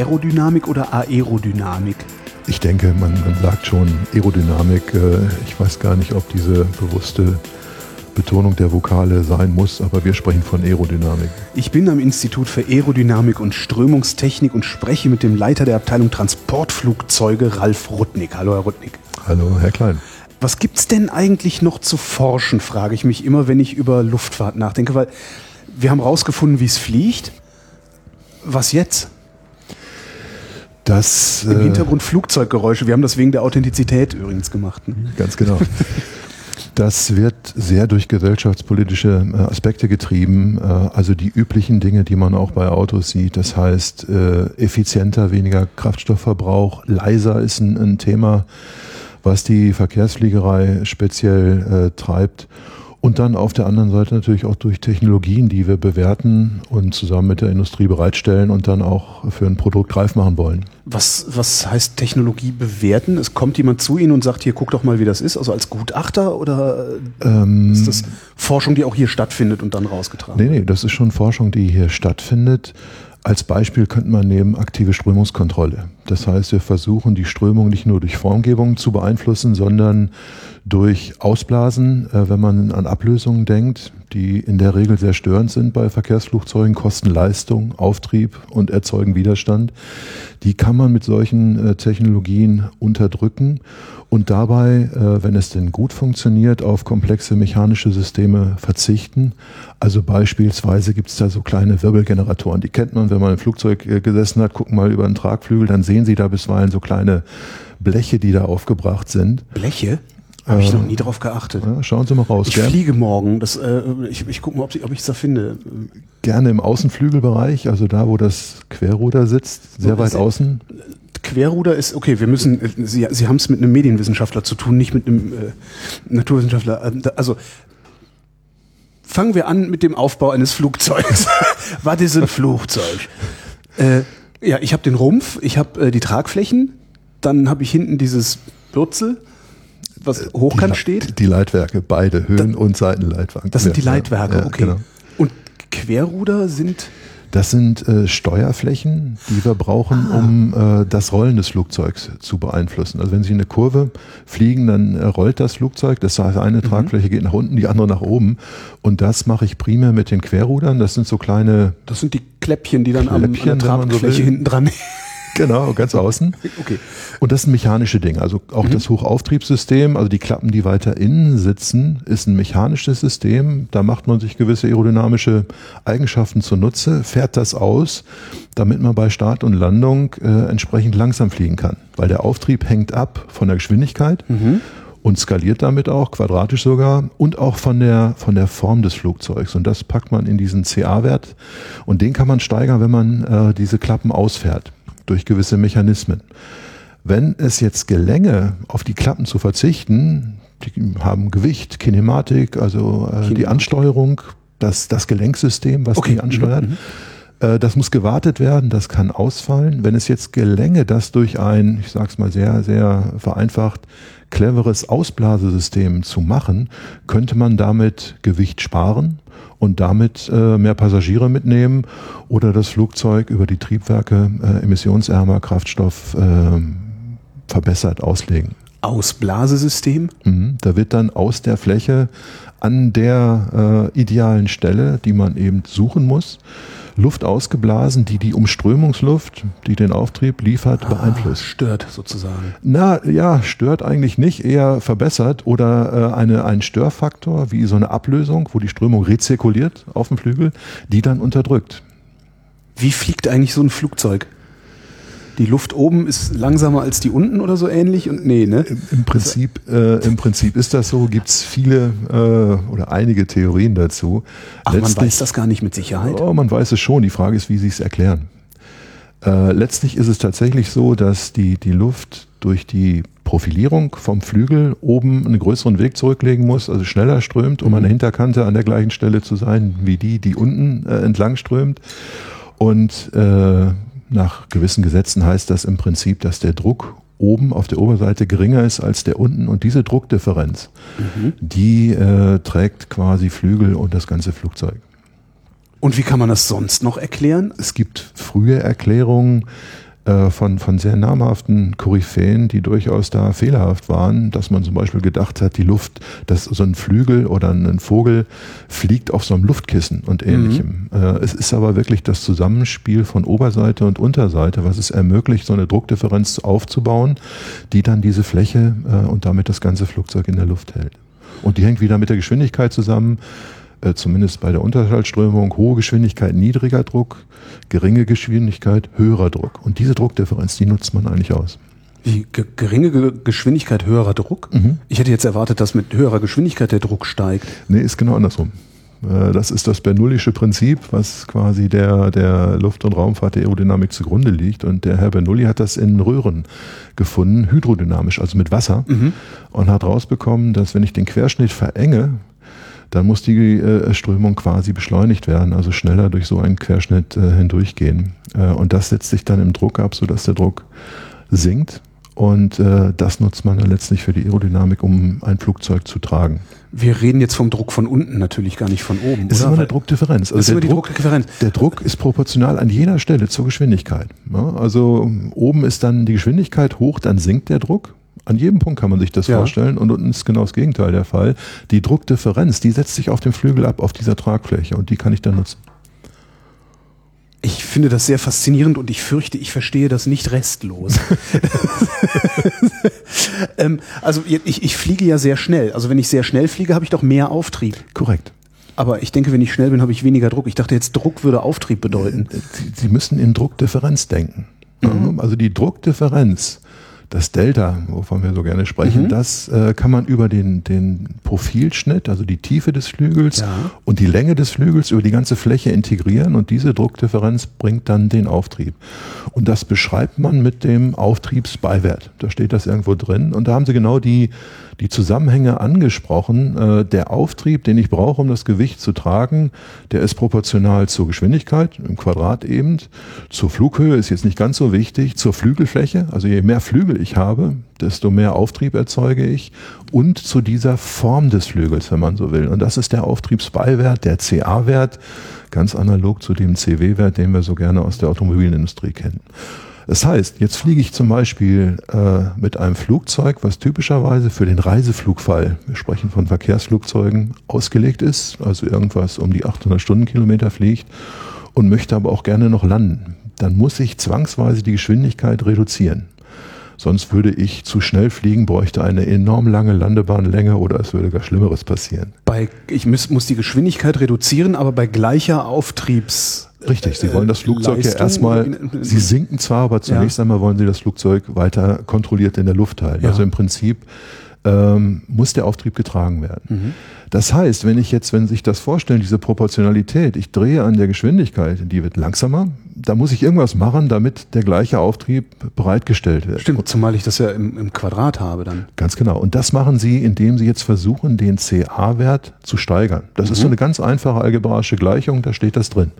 Aerodynamik oder Aerodynamik? Ich denke, man, man sagt schon Aerodynamik. Äh, Ich weiß gar nicht, ob diese bewusste Betonung der Vokale sein muss, aber wir sprechen von Aerodynamik. Ich bin am Institut für Aerodynamik und Strömungstechnik und spreche mit dem Leiter der Abteilung Transportflugzeuge, Ralf Rudnick. Hallo, Herr Rudnick. Hallo, Herr Klein. Was gibt's denn eigentlich noch zu forschen, frage ich mich immer, wenn ich über Luftfahrt nachdenke, weil wir haben rausgefunden, wie es fliegt. Was jetzt? Das Im äh, Hintergrund Flugzeuggeräusche. Wir haben das wegen der Authentizität übrigens gemacht. ne? Ganz genau. Das wird sehr durch gesellschaftspolitische äh, Aspekte getrieben, äh, also die üblichen Dinge, die man auch bei Autos sieht. Das heißt, effizienter, weniger Kraftstoffverbrauch, leiser ist ein, Thema, was die Verkehrsfliegerei speziell treibt. Und dann auf der anderen Seite natürlich auch durch Technologien, die wir bewerten und zusammen mit der Industrie bereitstellen und dann auch für ein Produkt greif machen wollen. Was, was heißt Technologie bewerten? Es kommt jemand zu Ihnen und sagt, hier, guck doch mal, wie das ist. Also als Gutachter oder Ähm, ist das Forschung, die auch hier stattfindet und dann rausgetragen Nee, nee, das ist schon Forschung, die hier stattfindet. Als Beispiel könnte man nehmen aktive Strömungskontrolle. Das heißt, wir versuchen die Strömung nicht nur durch Formgebung zu beeinflussen, sondern durch Ausblasen, äh, wenn man an Ablösungen denkt, die in der Regel sehr störend sind bei Verkehrsflugzeugen, kosten Leistung, Auftrieb und erzeugen Widerstand. Die kann man mit solchen äh, Technologien unterdrücken und dabei, äh, wenn es denn gut funktioniert, auf komplexe mechanische Systeme verzichten. Also beispielsweise gibt es da so kleine Wirbelgeneratoren, die kennt man, wenn man im Flugzeug gesessen hat, gucken mal über den Tragflügel, dann sehen Sie da bisweilen so kleine Bleche, die da aufgebracht sind. Bleche? Habe ich noch nie drauf geachtet. Ja, schauen Sie mal raus. Ich Gern- fliege morgen. Das, äh, ich ich gucke mal, ob ich es da finde. gerne im Außenflügelbereich, also da, wo das Querruder sitzt, sehr So, weit außen. Querruder ist, okay, wir müssen, äh, Sie, Sie haben es mit einem Medienwissenschaftler zu tun, nicht mit einem äh, Naturwissenschaftler. Äh, da- Also fangen wir an mit dem Aufbau eines Flugzeugs. Was ist ein Flugzeug? Äh, ja, ich habe den Rumpf, ich habe äh, die Tragflächen, dann habe ich hinten dieses Bürzel, was hochkant die, steht. Die Leitwerke, beide, Höhen- und Seitenleitwerke. Das sind die Leitwerke, ja, okay. Genau. Und Querruder sind Das sind äh, Steuerflächen, die wir brauchen, Ah. um äh, das Rollen des Flugzeugs zu beeinflussen. Also wenn Sie eine Kurve fliegen, dann äh, rollt das Flugzeug. Das heißt, Mhm. eine Tragfläche geht nach unten, die andere nach oben. Und das mache ich primär mit den Querrudern. Das sind so kleine, Das sind die Kläppchen, die dann am, an Kläppchen, der so Tragfläche will. hinten dran. Genau, ganz außen. okay. Und das sind mechanische Dinge. Also auch Mhm. das Hochauftriebssystem, also die Klappen, die weiter innen sitzen, ist ein mechanisches System. Da macht man sich gewisse aerodynamische Eigenschaften zunutze, fährt das aus, damit man bei Start und Landung äh, entsprechend langsam fliegen kann. Weil der Auftrieb hängt ab von der Geschwindigkeit Mhm. und skaliert damit auch, quadratisch sogar, und auch von der, von der Form des Flugzeugs. Und das packt man in diesen CA-Wert und den kann man steigern, wenn man äh, diese Klappen ausfährt, durch gewisse Mechanismen. Wenn es jetzt gelänge, auf die Klappen zu verzichten, die haben Gewicht, Kinematik, also äh, die Kinematik. Ansteuerung, das, das Gelenksystem, was Okay. die ansteuert, Mhm, äh, das muss gewartet werden, das kann ausfallen. Wenn es jetzt gelänge, das durch ein, ich sage es mal sehr, sehr vereinfacht, cleveres Ausblasesystem zu machen, könnte man damit Gewicht sparen und damit äh, mehr Passagiere mitnehmen oder das Flugzeug über die Triebwerke äh, emissionsärmer Kraftstoff äh, verbessert auslegen. Ausblasesystem. Mhm. Da wird dann aus der Fläche an der äh, idealen Stelle, die man eben suchen muss, Luft ausgeblasen, die die Umströmungsluft, die den Auftrieb liefert, beeinflusst. Ah, stört sozusagen. Na ja, stört eigentlich nicht, eher verbessert oder äh, eine, ein Störfaktor wie so eine Ablösung, wo die Strömung rezirkuliert auf dem Flügel, die dann unterdrückt. Wie fliegt eigentlich so ein Flugzeug? Die Luft oben ist langsamer als die unten oder so ähnlich und nee, ne? Im, im Prinzip, äh, Im Prinzip ist das so, gibt es viele äh, oder einige Theorien dazu. Ach, man weiß das gar nicht mit Sicherheit. Oh, man weiß es schon. Die Frage ist, wie Sie es erklären. Äh, letztlich ist es tatsächlich so, dass die, die Luft durch die Profilierung vom Flügel oben einen größeren Weg zurücklegen muss, also schneller strömt, um an der Hinterkante an der gleichen Stelle zu sein wie die, die unten äh, entlang strömt. Und äh, nach gewissen Gesetzen heißt das im Prinzip, dass der Druck oben auf der Oberseite geringer ist als der unten. Und diese Druckdifferenz, mhm. die äh, trägt quasi Flügel und das ganze Flugzeug. Und wie kann man das sonst noch erklären? Es gibt frühe Erklärungen, äh, von, von sehr namhaften Koryphäen, die durchaus da fehlerhaft waren, dass man zum Beispiel gedacht hat, die Luft, dass so ein Flügel oder ein Vogel fliegt auf so einem Luftkissen und ähnlichem. Mhm. Äh, es ist aber wirklich das Zusammenspiel von Oberseite und Unterseite, was es ermöglicht, so eine Druckdifferenz aufzubauen, die dann diese Fläche äh, und damit das ganze Flugzeug in der Luft hält. Und die hängt wieder mit der Geschwindigkeit zusammen äh, zumindest bei der Unterschaltströmung, hohe Geschwindigkeit, niedriger Druck, geringe Geschwindigkeit, höherer Druck. Und diese Druckdifferenz, die nutzt man eigentlich aus. Wie geringe Ge Geschwindigkeit, höherer Druck? Mhm. Ich hätte jetzt erwartet, dass mit höherer Geschwindigkeit der Druck steigt. Nee, ist genau andersrum. Äh, das ist das Bernoullische Prinzip, was quasi der, der Luft- und Raumfahrt der Aerodynamik zugrunde liegt. Und der Herr Bernoulli hat das in Röhren gefunden, hydrodynamisch, also mit Wasser, mhm. und hat rausbekommen, dass wenn ich den Querschnitt verenge, dann muss die äh, Strömung quasi beschleunigt werden, also schneller durch so einen Querschnitt äh, hindurchgehen. Äh, und das setzt sich dann im Druck ab, sodass der Druck sinkt. Und äh, das nutzt man dann letztlich für die Aerodynamik, um ein Flugzeug zu tragen. Wir reden jetzt vom Druck von unten, natürlich gar nicht von oben. Es ist immer eine Druckdifferenz. Also der, Druck, Druckdifferenz. der Druck ist proportional an jeder Stelle zur Geschwindigkeit. Ja, also oben ist dann die Geschwindigkeit hoch, dann sinkt der Druck. An jedem Punkt kann man sich das ja. vorstellen und unten ist genau das Gegenteil der Fall. Die Druckdifferenz, die setzt sich auf dem Flügel ab, auf dieser Tragfläche und die kann ich dann nutzen. Ich finde das sehr faszinierend und ich fürchte, ich verstehe das nicht restlos. ähm, also ich, ich fliege ja sehr schnell. Also wenn ich sehr schnell fliege, habe ich doch mehr Auftrieb. Korrekt. Aber ich denke, wenn ich schnell bin, habe ich weniger Druck. Ich dachte jetzt, Druck würde Auftrieb bedeuten. Sie müssen in Druckdifferenz denken. Mhm. Also die Druckdifferenz das Delta, wovon wir so gerne sprechen, mhm. das äh, kann man über den, den Profilschnitt, also die Tiefe des Flügels ja. und die Länge des Flügels über die ganze Fläche integrieren und diese Druckdifferenz bringt dann den Auftrieb. Und das beschreibt man mit dem Auftriebsbeiwert. Da steht das irgendwo drin und da haben sie genau die die Zusammenhänge angesprochen. Äh, der Auftrieb, den ich brauche, um das Gewicht zu tragen, der ist proportional zur Geschwindigkeit, im Quadrat eben. Zur Flughöhe ist jetzt nicht ganz so wichtig. Zur Flügelfläche, also je mehr Flügel ich habe, desto mehr Auftrieb erzeuge ich. Und zu dieser Form des Flügels, wenn man so will. Und das ist der Auftriebsbeiwert, der CA-Wert, ganz analog zu dem CW-Wert, den wir so gerne aus der Automobilindustrie kennen. Das heißt, jetzt fliege ich zum Beispiel äh, mit einem Flugzeug, was typischerweise für den Reiseflugfall, wir sprechen von Verkehrsflugzeugen, ausgelegt ist, also irgendwas um die 800 Stundenkilometer fliegt und möchte aber auch gerne noch landen. Dann muss ich zwangsweise die Geschwindigkeit reduzieren. Sonst würde ich zu schnell fliegen, bräuchte eine enorm lange Landebahnlänge oder es würde gar Schlimmeres passieren. Bei, ich muss, muss die Geschwindigkeit reduzieren, aber bei gleicher Auftriebs Richtig, Sie wollen das Flugzeug Leistung, ja erstmal, Sie sinken zwar, aber zunächst ja. einmal wollen Sie das Flugzeug weiter kontrolliert in der Luft halten. Ja. Also im Prinzip ähm, muss der Auftrieb getragen werden. Mhm. Das heißt, wenn ich jetzt, wenn Sie sich das vorstellen, diese Proportionalität, ich drehe an der Geschwindigkeit, die wird langsamer, da muss ich irgendwas machen, damit der gleiche Auftrieb bereitgestellt wird. Stimmt, zumal ich das ja im, im Quadrat habe dann. Ganz genau. Und das machen Sie, indem Sie jetzt versuchen, den CA-Wert zu steigern. Das mhm. ist so eine ganz einfache algebraische Gleichung, da steht das drin.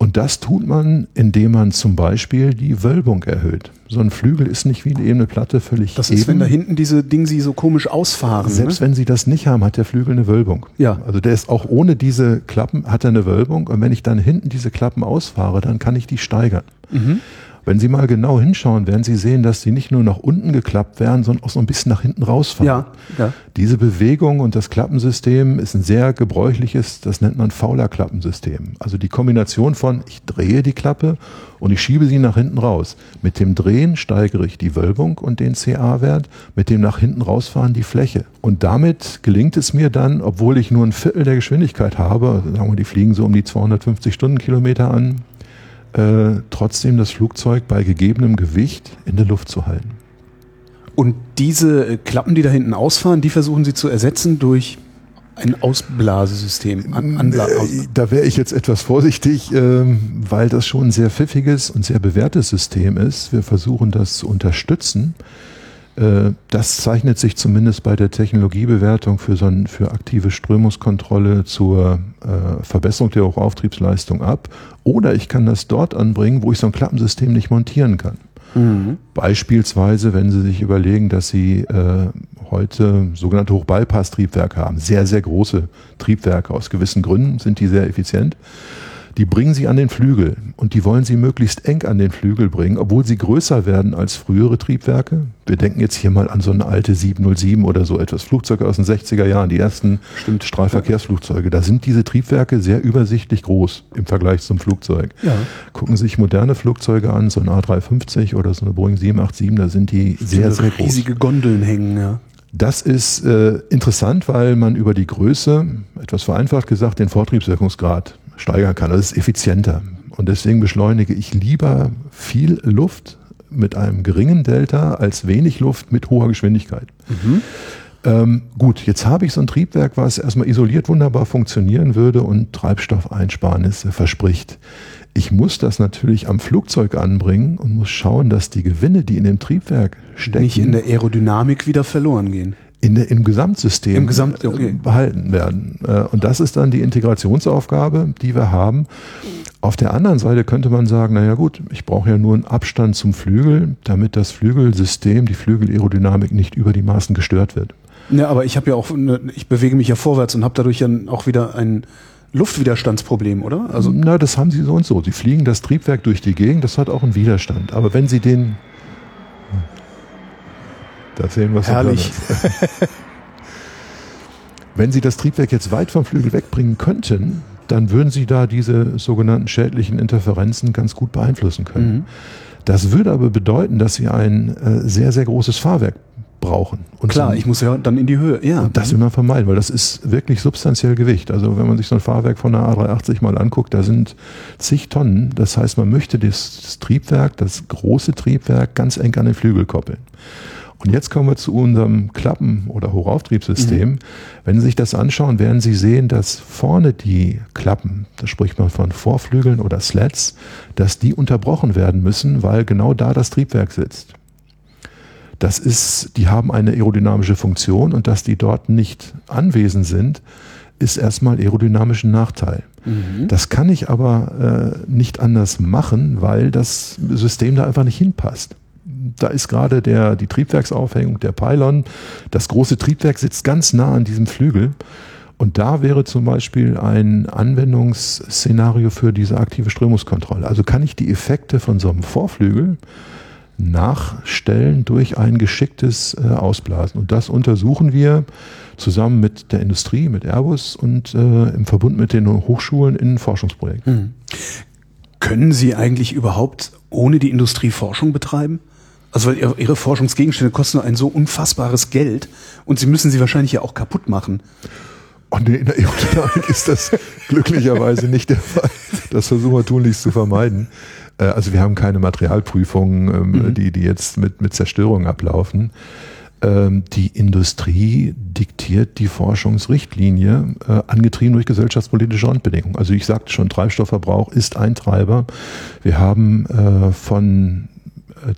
Und das tut man, indem man zum Beispiel die Wölbung erhöht. So ein Flügel ist nicht wie eine ebene Platte völlig Das ist, eben. wenn da hinten diese Dinge sie so komisch ausfahren. Selbst ne? wenn sie das nicht haben, hat der Flügel eine Wölbung. Ja. Also der ist auch ohne diese Klappen, hat er eine Wölbung. Und wenn ich dann hinten diese Klappen ausfahre, dann kann ich die steigern. Mhm. Wenn Sie mal genau hinschauen, werden Sie sehen, dass sie nicht nur nach unten geklappt werden, sondern auch so ein bisschen nach hinten rausfahren. Ja, ja. Diese Bewegung und das Klappensystem ist ein sehr gebräuchliches, das nennt man fauler Klappensystem. Also die Kombination von ich drehe die Klappe und ich schiebe sie nach hinten raus. Mit dem Drehen steigere ich die Wölbung und den CA-Wert, mit dem nach hinten rausfahren die Fläche. Und damit gelingt es mir dann, obwohl ich nur ein Viertel der Geschwindigkeit habe, sagen wir, die fliegen so um die 250 Stundenkilometer an, äh, trotzdem das Flugzeug bei gegebenem Gewicht in der Luft zu halten. Und diese äh, Klappen, die da hinten ausfahren, die versuchen Sie zu ersetzen durch ein Ausblasesystem. An, Anbla äh, da wäre ich jetzt etwas vorsichtig, ähm, weil das schon ein sehr pfiffiges und sehr bewährtes System ist. Wir versuchen das zu unterstützen. Äh, das zeichnet sich zumindest bei der Technologiebewertung für, so ein, für aktive Strömungskontrolle zur äh, Verbesserung der Hochauftriebsleistung ab. Oder ich kann das dort anbringen, wo ich so ein Klappensystem nicht montieren kann. Mhm. Beispielsweise, wenn Sie sich überlegen, dass Sie äh, heute sogenannte Hochbypass-Triebwerke haben, sehr, sehr große Triebwerke. Aus gewissen Gründen sind die sehr effizient die bringen sie an den Flügel und die wollen sie möglichst eng an den Flügel bringen, obwohl sie größer werden als frühere Triebwerke. Wir denken jetzt hier mal an so eine alte 707 oder so etwas, Flugzeuge aus den 60er Jahren, die ersten Stimmt. Strahlverkehrsflugzeuge. Da sind diese Triebwerke sehr übersichtlich groß im Vergleich zum Flugzeug. Ja. Gucken Sie sich moderne Flugzeuge an, so ein A350 oder so eine Boeing 787, da sind die sehr, sehr groß. Riesige Gondeln hängen, ja. Das ist äh, interessant, weil man über die Größe, etwas vereinfacht gesagt, den Vortriebswirkungsgrad steigern kann. Das ist effizienter. Und deswegen beschleunige ich lieber viel Luft mit einem geringen Delta als wenig Luft mit hoher Geschwindigkeit. Mhm. Ähm, gut, jetzt habe ich so ein Triebwerk, was erstmal isoliert wunderbar funktionieren würde und Treibstoffeinsparnisse verspricht. Ich muss das natürlich am Flugzeug anbringen und muss schauen, dass die Gewinne, die in dem Triebwerk stecken, nicht in der Aerodynamik wieder verloren gehen in im Gesamtsystem Im Gesamt, okay. behalten werden. Äh, und das ist dann die Integrationsaufgabe, die wir haben. Auf der anderen Seite könnte man sagen, naja gut, ich brauche ja nur einen Abstand zum Flügel, damit das Flügelsystem, die Flügelaerodynamik nicht über die Maßen gestört wird. Ja, aber ich habe ja auch, ich bewege mich ja vorwärts und habe dadurch ja auch wieder ein Luftwiderstandsproblem, oder? Also Na, das haben Sie so und so. Sie fliegen das Triebwerk durch die Gegend, das hat auch einen Widerstand. Aber wenn Sie den da sehen wir Herrlich. Wenn Sie das Triebwerk jetzt weit vom Flügel wegbringen könnten, dann würden Sie da diese sogenannten schädlichen Interferenzen ganz gut beeinflussen können. Mhm. Das würde aber bedeuten, dass Sie ein äh, sehr, sehr großes Fahrwerk brauchen. Und Klar, so, ich muss ja dann in die Höhe. Ja. Und das will man vermeiden, weil das ist wirklich substanziell Gewicht. Also wenn man sich so ein Fahrwerk von einer A380 mal anguckt, da sind zig Tonnen. Das heißt, man möchte das, das Triebwerk, das große Triebwerk ganz eng an den Flügel koppeln. Und jetzt kommen wir zu unserem Klappen- oder Hochauftriebssystem. Mhm. Wenn Sie sich das anschauen, werden Sie sehen, dass vorne die Klappen, da spricht man von Vorflügeln oder Slats, dass die unterbrochen werden müssen, weil genau da das Triebwerk sitzt. Das ist, die haben eine aerodynamische Funktion und dass die dort nicht anwesend sind, ist erstmal aerodynamischen Nachteil. Mhm. Das kann ich aber äh, nicht anders machen, weil das System da einfach nicht hinpasst da ist gerade der, die Triebwerksaufhängung, der Pylon. Das große Triebwerk sitzt ganz nah an diesem Flügel. Und da wäre zum Beispiel ein Anwendungsszenario für diese aktive Strömungskontrolle. Also kann ich die Effekte von so einem Vorflügel nachstellen durch ein geschicktes äh, Ausblasen. Und das untersuchen wir zusammen mit der Industrie, mit Airbus und äh, im Verbund mit den Hochschulen in Forschungsprojekten. Mhm. Können Sie eigentlich überhaupt ohne die Industrie Forschung betreiben? Also weil ihre Forschungsgegenstände kosten ein so unfassbares Geld und sie müssen sie wahrscheinlich ja auch kaputt machen. Und in der Aerodynamik ist das glücklicherweise nicht der Fall. Das versuchen wir tunlichst zu vermeiden. Äh, also wir haben keine Materialprüfungen, ähm, mhm. die, die jetzt mit, mit Zerstörung ablaufen. Ähm, die Industrie diktiert die Forschungsrichtlinie, äh, angetrieben durch gesellschaftspolitische Randbedingungen. Also ich sagte schon, Treibstoffverbrauch ist ein Treiber. Wir haben äh, von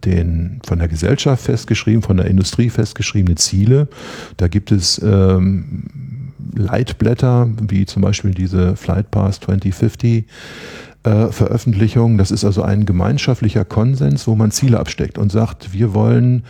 den von der Gesellschaft festgeschrieben, von der Industrie festgeschriebene Ziele. Da gibt es ähm, Leitblätter, wie zum Beispiel diese Flight Pass 2050 äh, Veröffentlichung. Das ist also ein gemeinschaftlicher Konsens, wo man Ziele absteckt und sagt, wir wollen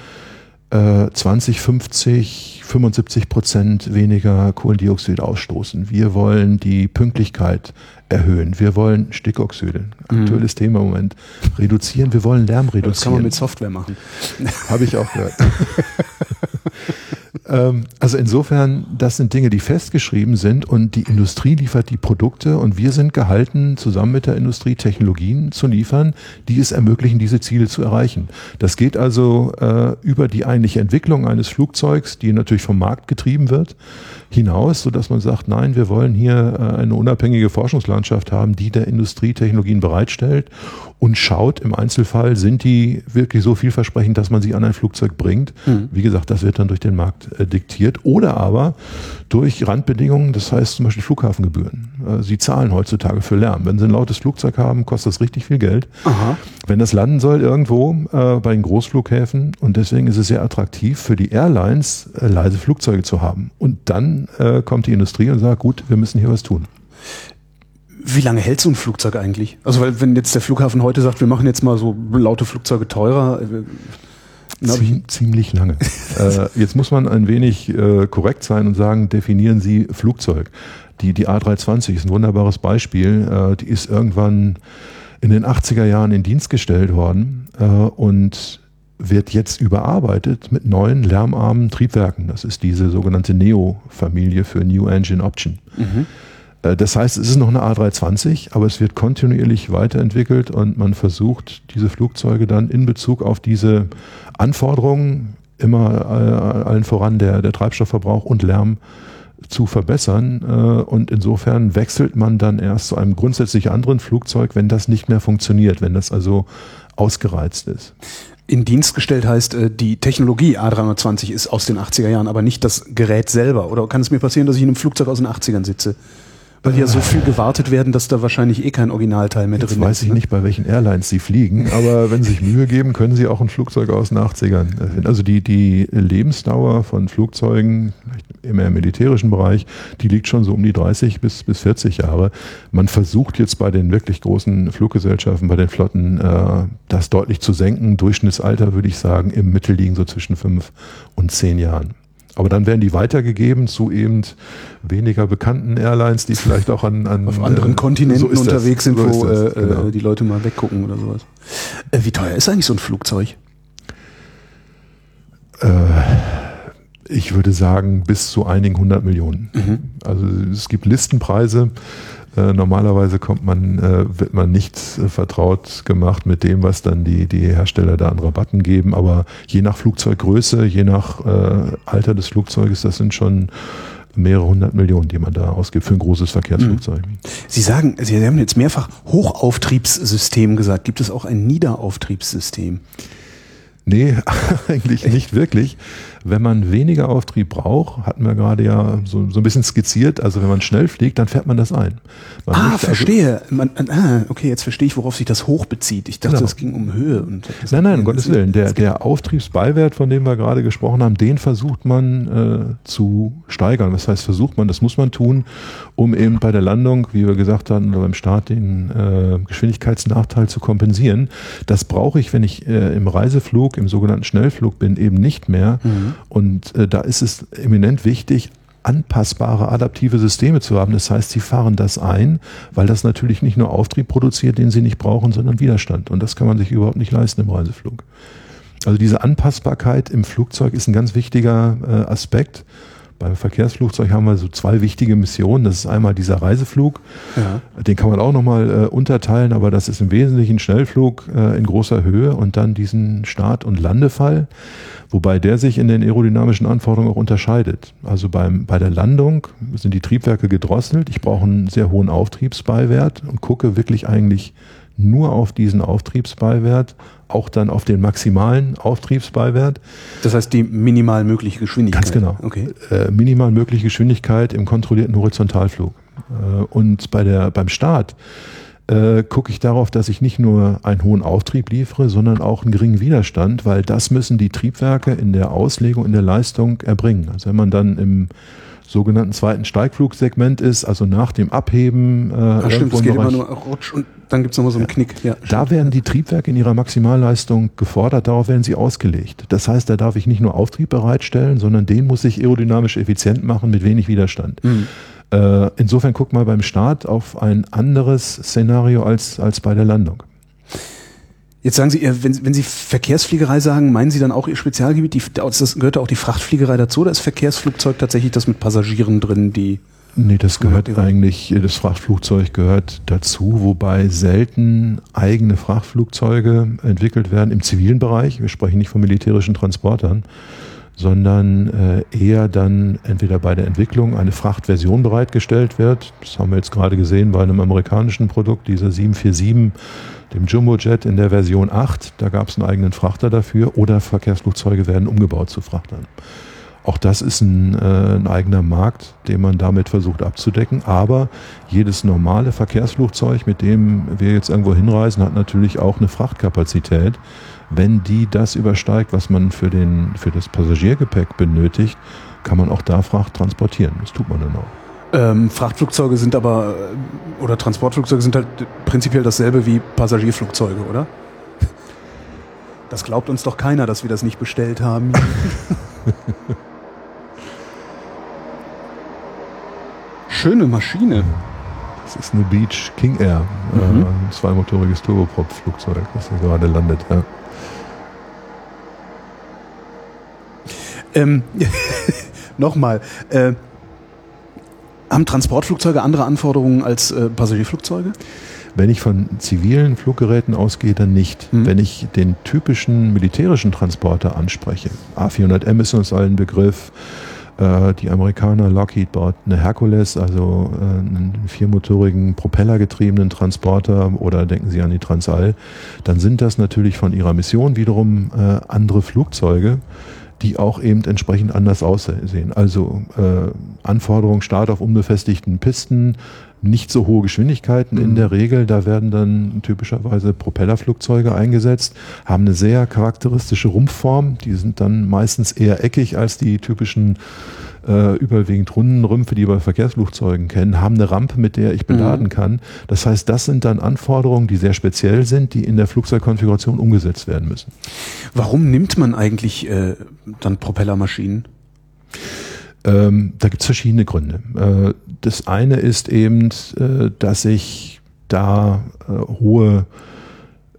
äh, 2050 75 Prozent weniger Kohlendioxid ausstoßen. Wir wollen die Pünktlichkeit erhöhen. Wir wollen Stickoxide, aktuelles mhm. Thema im Moment, reduzieren. Wir wollen Lärm reduzieren. Das kann man mit Software machen. Habe ich auch gehört. Ähm, also insofern, das sind Dinge, die festgeschrieben sind und die Industrie liefert die Produkte und wir sind gehalten, zusammen mit der Industrie Technologien zu liefern, die es ermöglichen, diese Ziele zu erreichen. Das geht also äh, über die eigentliche Entwicklung eines Flugzeugs, die natürlich vom Markt getrieben wird, hinaus, so dass man sagt, nein, wir wollen hier äh, eine unabhängige Forschungslandschaft haben, die der Industrie Technologien bereitstellt und schaut im Einzelfall, sind die wirklich so vielversprechend, dass man sie an ein Flugzeug bringt. Mhm. Wie gesagt, das wird dann durch den Markt äh, diktiert oder aber durch Randbedingungen, das heißt zum Beispiel Flughafengebühren. Äh, sie zahlen heutzutage für Lärm. Wenn sie ein lautes Flugzeug haben, kostet das richtig viel Geld. Aha. Wenn das landen soll irgendwo äh, bei den Großflughäfen und deswegen ist es sehr attraktiv für die Airlines, äh, leise Flugzeuge zu haben. Und dann äh, kommt die Industrie und sagt, gut, wir müssen hier was tun. Wie lange hält so ein Flugzeug eigentlich? Also weil wenn jetzt der Flughafen heute sagt, wir machen jetzt mal so laute Flugzeuge teurer, äh, Ziem, ziemlich lange. äh, jetzt muss man ein wenig äh, korrekt sein und sagen, definieren Sie Flugzeug. Die, die A320 ist ein wunderbares Beispiel. Äh, die ist irgendwann in den 80er Jahren in Dienst gestellt worden äh, und wird jetzt überarbeitet mit neuen lärmarmen Triebwerken. Das ist diese sogenannte Neo-Familie für New Engine Option. Äh, Das heißt, es ist noch eine A320, aber es wird kontinuierlich weiterentwickelt und man versucht, diese Flugzeuge dann in Bezug auf diese Anforderungen, immer äh, allen voran der, der Treibstoffverbrauch und Lärm, zu verbessern. Äh, Und insofern wechselt man dann erst zu einem grundsätzlich anderen Flugzeug, wenn das nicht mehr funktioniert, wenn das also ausgereizt ist. in Dienst gestellt heißt, äh, die Technologie A320 ist aus den 80er Jahren, aber nicht das Gerät selber. Oder kann es mir passieren, dass ich in einem Flugzeug aus den 80ern sitze? Weil hier so viel gewartet werden, dass da wahrscheinlich eh kein Originalteil mehr Jetzt drin weiß ist. ich ne? nicht, bei welchen Airlines Sie fliegen, aber wenn Sie sich Mühe geben, können Sie auch ein Flugzeug aus den 80ern. finden. Also die, die Lebensdauer von Flugzeugen im eher militärischen Bereich, die liegt schon so um die 30 bis, bis 40 Jahre. Man versucht jetzt bei den wirklich großen Fluggesellschaften, bei den Flotten, äh, das deutlich zu senken. Durchschnittsalter würde ich sagen, im Mittel liegen so zwischen fünf und zehn Jahren. Aber dann werden die weitergegeben zu eben weniger bekannten Airlines, die vielleicht auch an, an Auf anderen äh, Kontinenten so unterwegs sind, so wo das, äh, genau. äh, die Leute mal weggucken oder sowas. Äh, wie teuer ist eigentlich so ein Flugzeug? Ich würde sagen, bis zu einigen hundert Millionen. Mhm. Also es gibt Listenpreise. Äh, normalerweise kommt man, äh, wird man nicht äh, vertraut gemacht mit dem, was dann die, die Hersteller da an Rabatten geben. Aber je nach Flugzeuggröße, je nach äh, Alter des Flugzeuges, das sind schon mehrere hundert Millionen, die man da ausgibt für ein großes Verkehrsflugzeug. Sie sagen, Sie haben jetzt mehrfach Hochauftriebssystem gesagt. Gibt es auch ein Niederauftriebssystem? Nee, eigentlich nicht wirklich. Wenn man weniger Auftrieb braucht, hatten wir gerade ja so, so ein bisschen skizziert, also wenn man schnell fliegt, dann fährt man das ein. Man Ah, also- verstehe. Man, ah, okay, jetzt verstehe ich, worauf sich das hoch bezieht. Ich dachte, Genau. es ging um Höhe. Und Nein, nein, um Gottes Willen. Der, der Auftriebsbeiwert, von dem wir gerade gesprochen haben, den versucht man äh, zu steigern. Das heißt, versucht man, das muss man tun, um eben bei der Landung, wie wir gesagt haben, oder beim Start den äh, Geschwindigkeitsnachteil zu kompensieren. Das brauche ich, wenn ich äh, im Reiseflug, im sogenannten Schnellflug bin, eben nicht mehr. Und äh, da ist es eminent wichtig, anpassbare adaptive Systeme zu haben. Das heißt, sie fahren das ein, weil das natürlich nicht nur Auftrieb produziert, den sie nicht brauchen, sondern Widerstand. Und das kann man sich überhaupt nicht leisten im Reiseflug. Also diese Anpassbarkeit im Flugzeug ist ein ganz wichtiger äh, Aspekt. Beim Verkehrsflugzeug haben wir so zwei wichtige Missionen. Das ist einmal dieser Reiseflug. Ja. Den kann man auch nochmal äh, unterteilen, aber das ist im Wesentlichen Schnellflug äh, in großer Höhe und dann diesen Start- und Landefall, wobei der sich in den aerodynamischen Anforderungen auch unterscheidet. Also beim, bei der Landung sind die Triebwerke gedrosselt. Ich brauche einen sehr hohen Auftriebsbeiwert und gucke wirklich eigentlich nur auf diesen Auftriebsbeiwert, auch dann auf den maximalen Auftriebsbeiwert. Das heißt, die minimal mögliche Geschwindigkeit. Ganz genau. Okay. Äh, minimal mögliche Geschwindigkeit im kontrollierten Horizontalflug. Äh, und bei der, beim Start äh, gucke ich darauf, dass ich nicht nur einen hohen Auftrieb liefere, sondern auch einen geringen Widerstand, weil das müssen die Triebwerke in der Auslegung, in der Leistung erbringen. Also wenn man dann im sogenannten zweiten Steigflugsegment ist, also nach dem Abheben äh, Ah, stimmt, es geht immer nur rutsch und dann gibt es nochmal so einen Knick. Ja, da werden die Triebwerke in ihrer Maximalleistung gefordert, darauf werden sie ausgelegt. Das heißt, da darf ich nicht nur Auftrieb bereitstellen, sondern den muss ich aerodynamisch effizient machen mit wenig Widerstand. Äh, insofern guck mal beim Start auf ein anderes Szenario als, als bei der Landung. Jetzt sagen Sie, äh, wenn, wenn Sie Verkehrsfliegerei sagen, meinen Sie dann auch Ihr Spezialgebiet? Die, das gehört auch die Frachtfliegerei dazu oder ist Verkehrsflugzeug tatsächlich das mit Passagieren drin, die. Nee, das gehört Ja. eigentlich, das Frachtflugzeug gehört dazu, wobei selten eigene Frachtflugzeuge entwickelt werden im zivilen Bereich. Wir sprechen nicht von militärischen Transportern, sondern äh, eher dann entweder bei der Entwicklung eine Frachtversion bereitgestellt wird. Das haben wir jetzt gerade gesehen bei einem amerikanischen Produkt, dieser 747, dem Jumbojet in der Version 8. Da gab es einen eigenen Frachter dafür oder Verkehrsflugzeuge werden umgebaut zu Frachtern. Auch das ist ein, äh, ein eigener Markt, den man damit versucht abzudecken. Aber jedes normale Verkehrsflugzeug, mit dem wir jetzt irgendwo hinreisen, hat natürlich auch eine Frachtkapazität. Wenn die das übersteigt, was man für, den, für das Passagiergepäck benötigt, kann man auch da Fracht transportieren. Das tut man dann auch. Ähm, Frachtflugzeuge sind aber, oder Transportflugzeuge sind halt prinzipiell dasselbe wie Passagierflugzeuge, oder? Das glaubt uns doch keiner, dass wir das nicht bestellt haben. Schöne Maschine. Das ist eine Beach King Air, mhm. äh, ein zweimotoriges Turboprop-Flugzeug, das hier gerade landet. Ja. Ähm, Nochmal, äh, haben Transportflugzeuge andere Anforderungen als äh, Passagierflugzeuge? Wenn ich von zivilen Fluggeräten ausgehe, dann nicht. Mhm. Wenn ich den typischen militärischen Transporter anspreche, A400M ist uns allen Begriff, äh, die Amerikaner, Lockheed baut eine Hercules, also äh, einen viermotorigen propellergetriebenen Transporter oder denken Sie an die Transall, dann sind das natürlich von ihrer Mission wiederum äh, andere Flugzeuge die auch eben entsprechend anders aussehen. Also äh, Anforderungen Start auf unbefestigten Pisten, nicht so hohe Geschwindigkeiten in mhm. der Regel. Da werden dann typischerweise Propellerflugzeuge eingesetzt, haben eine sehr charakteristische Rumpfform. Die sind dann meistens eher eckig als die typischen äh, überwiegend runden Rümpfe, die wir bei Verkehrsflugzeugen kennen, haben eine Rampe, mit der ich beladen mhm. kann. Das heißt, das sind dann Anforderungen, die sehr speziell sind, die in der Flugzeugkonfiguration umgesetzt werden müssen. Warum nimmt man eigentlich äh, dann Propellermaschinen? Ähm, da gibt es verschiedene Gründe. Äh, das eine ist eben, äh, dass ich da äh, hohe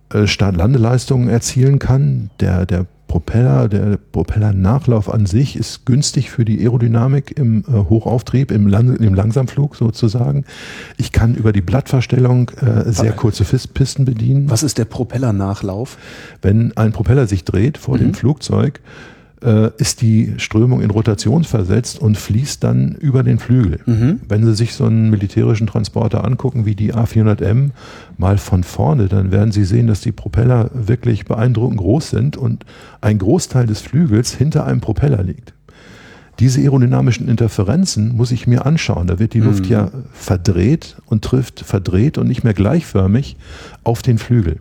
äh, Start-Landeleistungen erzielen kann. Der, der Propeller, der Propellernachlauf an sich ist günstig für die Aerodynamik im äh, Hochauftrieb, im, Lang im Langsamflug sozusagen. Ich kann über die Blattverstellung äh, sehr kurze Pisten bedienen. Was ist der Propellernachlauf? Wenn ein Propeller sich dreht vor mhm. dem Flugzeug, äh, ist die Strömung in Rotation versetzt und fließt dann über den Flügel. Mhm. Wenn Sie sich so einen militärischen Transporter angucken wie die A400M mal von vorne, dann werden Sie sehen, dass die Propeller wirklich beeindruckend groß sind und ein Großteil des Flügels hinter einem Propeller liegt. Diese aerodynamischen Interferenzen muss ich mir anschauen. Da wird die Luft mhm. ja verdreht und trifft verdreht und nicht mehr gleichförmig auf den Flügel.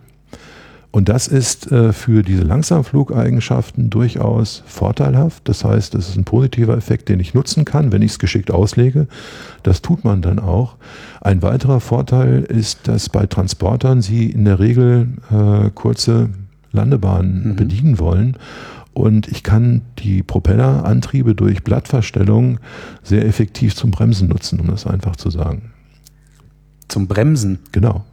Und das ist äh, für diese Langsamflugeigenschaften durchaus vorteilhaft. Das heißt, das ist ein positiver Effekt, den ich nutzen kann, wenn ich es geschickt auslege. Das tut man dann auch. Ein weiterer Vorteil ist, dass bei Transportern Sie in der Regel äh, kurze Landebahnen mhm. bedienen wollen. Und ich kann die Propellerantriebe durch Blattverstellung sehr effektiv zum Bremsen nutzen, um das einfach zu sagen. Zum Bremsen? Genau.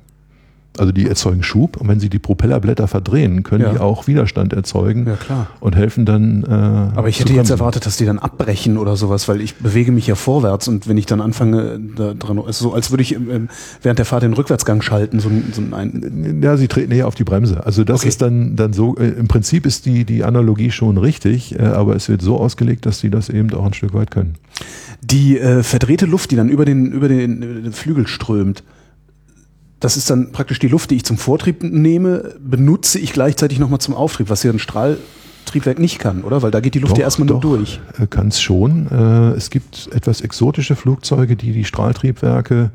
Also die erzeugen Schub und wenn sie die Propellerblätter verdrehen, können ja. die auch Widerstand erzeugen ja, klar. und helfen dann. Äh, Aber ich hätte jetzt erwartet, dass die dann abbrechen oder sowas, weil ich bewege mich ja vorwärts und wenn ich dann anfange, da dran, ist so, als würde ich ähm, während der Fahrt den Rückwärtsgang schalten, so, so ein. Ja, sie treten eher auf die Bremse. Also das okay. ist dann dann so. Äh, Im Prinzip ist die die Analogie schon richtig, äh, aber es wird so ausgelegt, dass sie das eben auch ein Stück weit können. Die äh, verdrehte Luft, die dann über den über den, über den Flügel strömt das ist dann praktisch die Luft, die ich zum Vortrieb nehme, benutze ich gleichzeitig nochmal zum Auftrieb, was ja ein Strahltriebwerk nicht kann, oder? Weil da geht die Luft doch, ja erstmal nur durch. Äh, kann es schon. Äh, es gibt etwas exotische Flugzeuge, die die Strahltriebwerke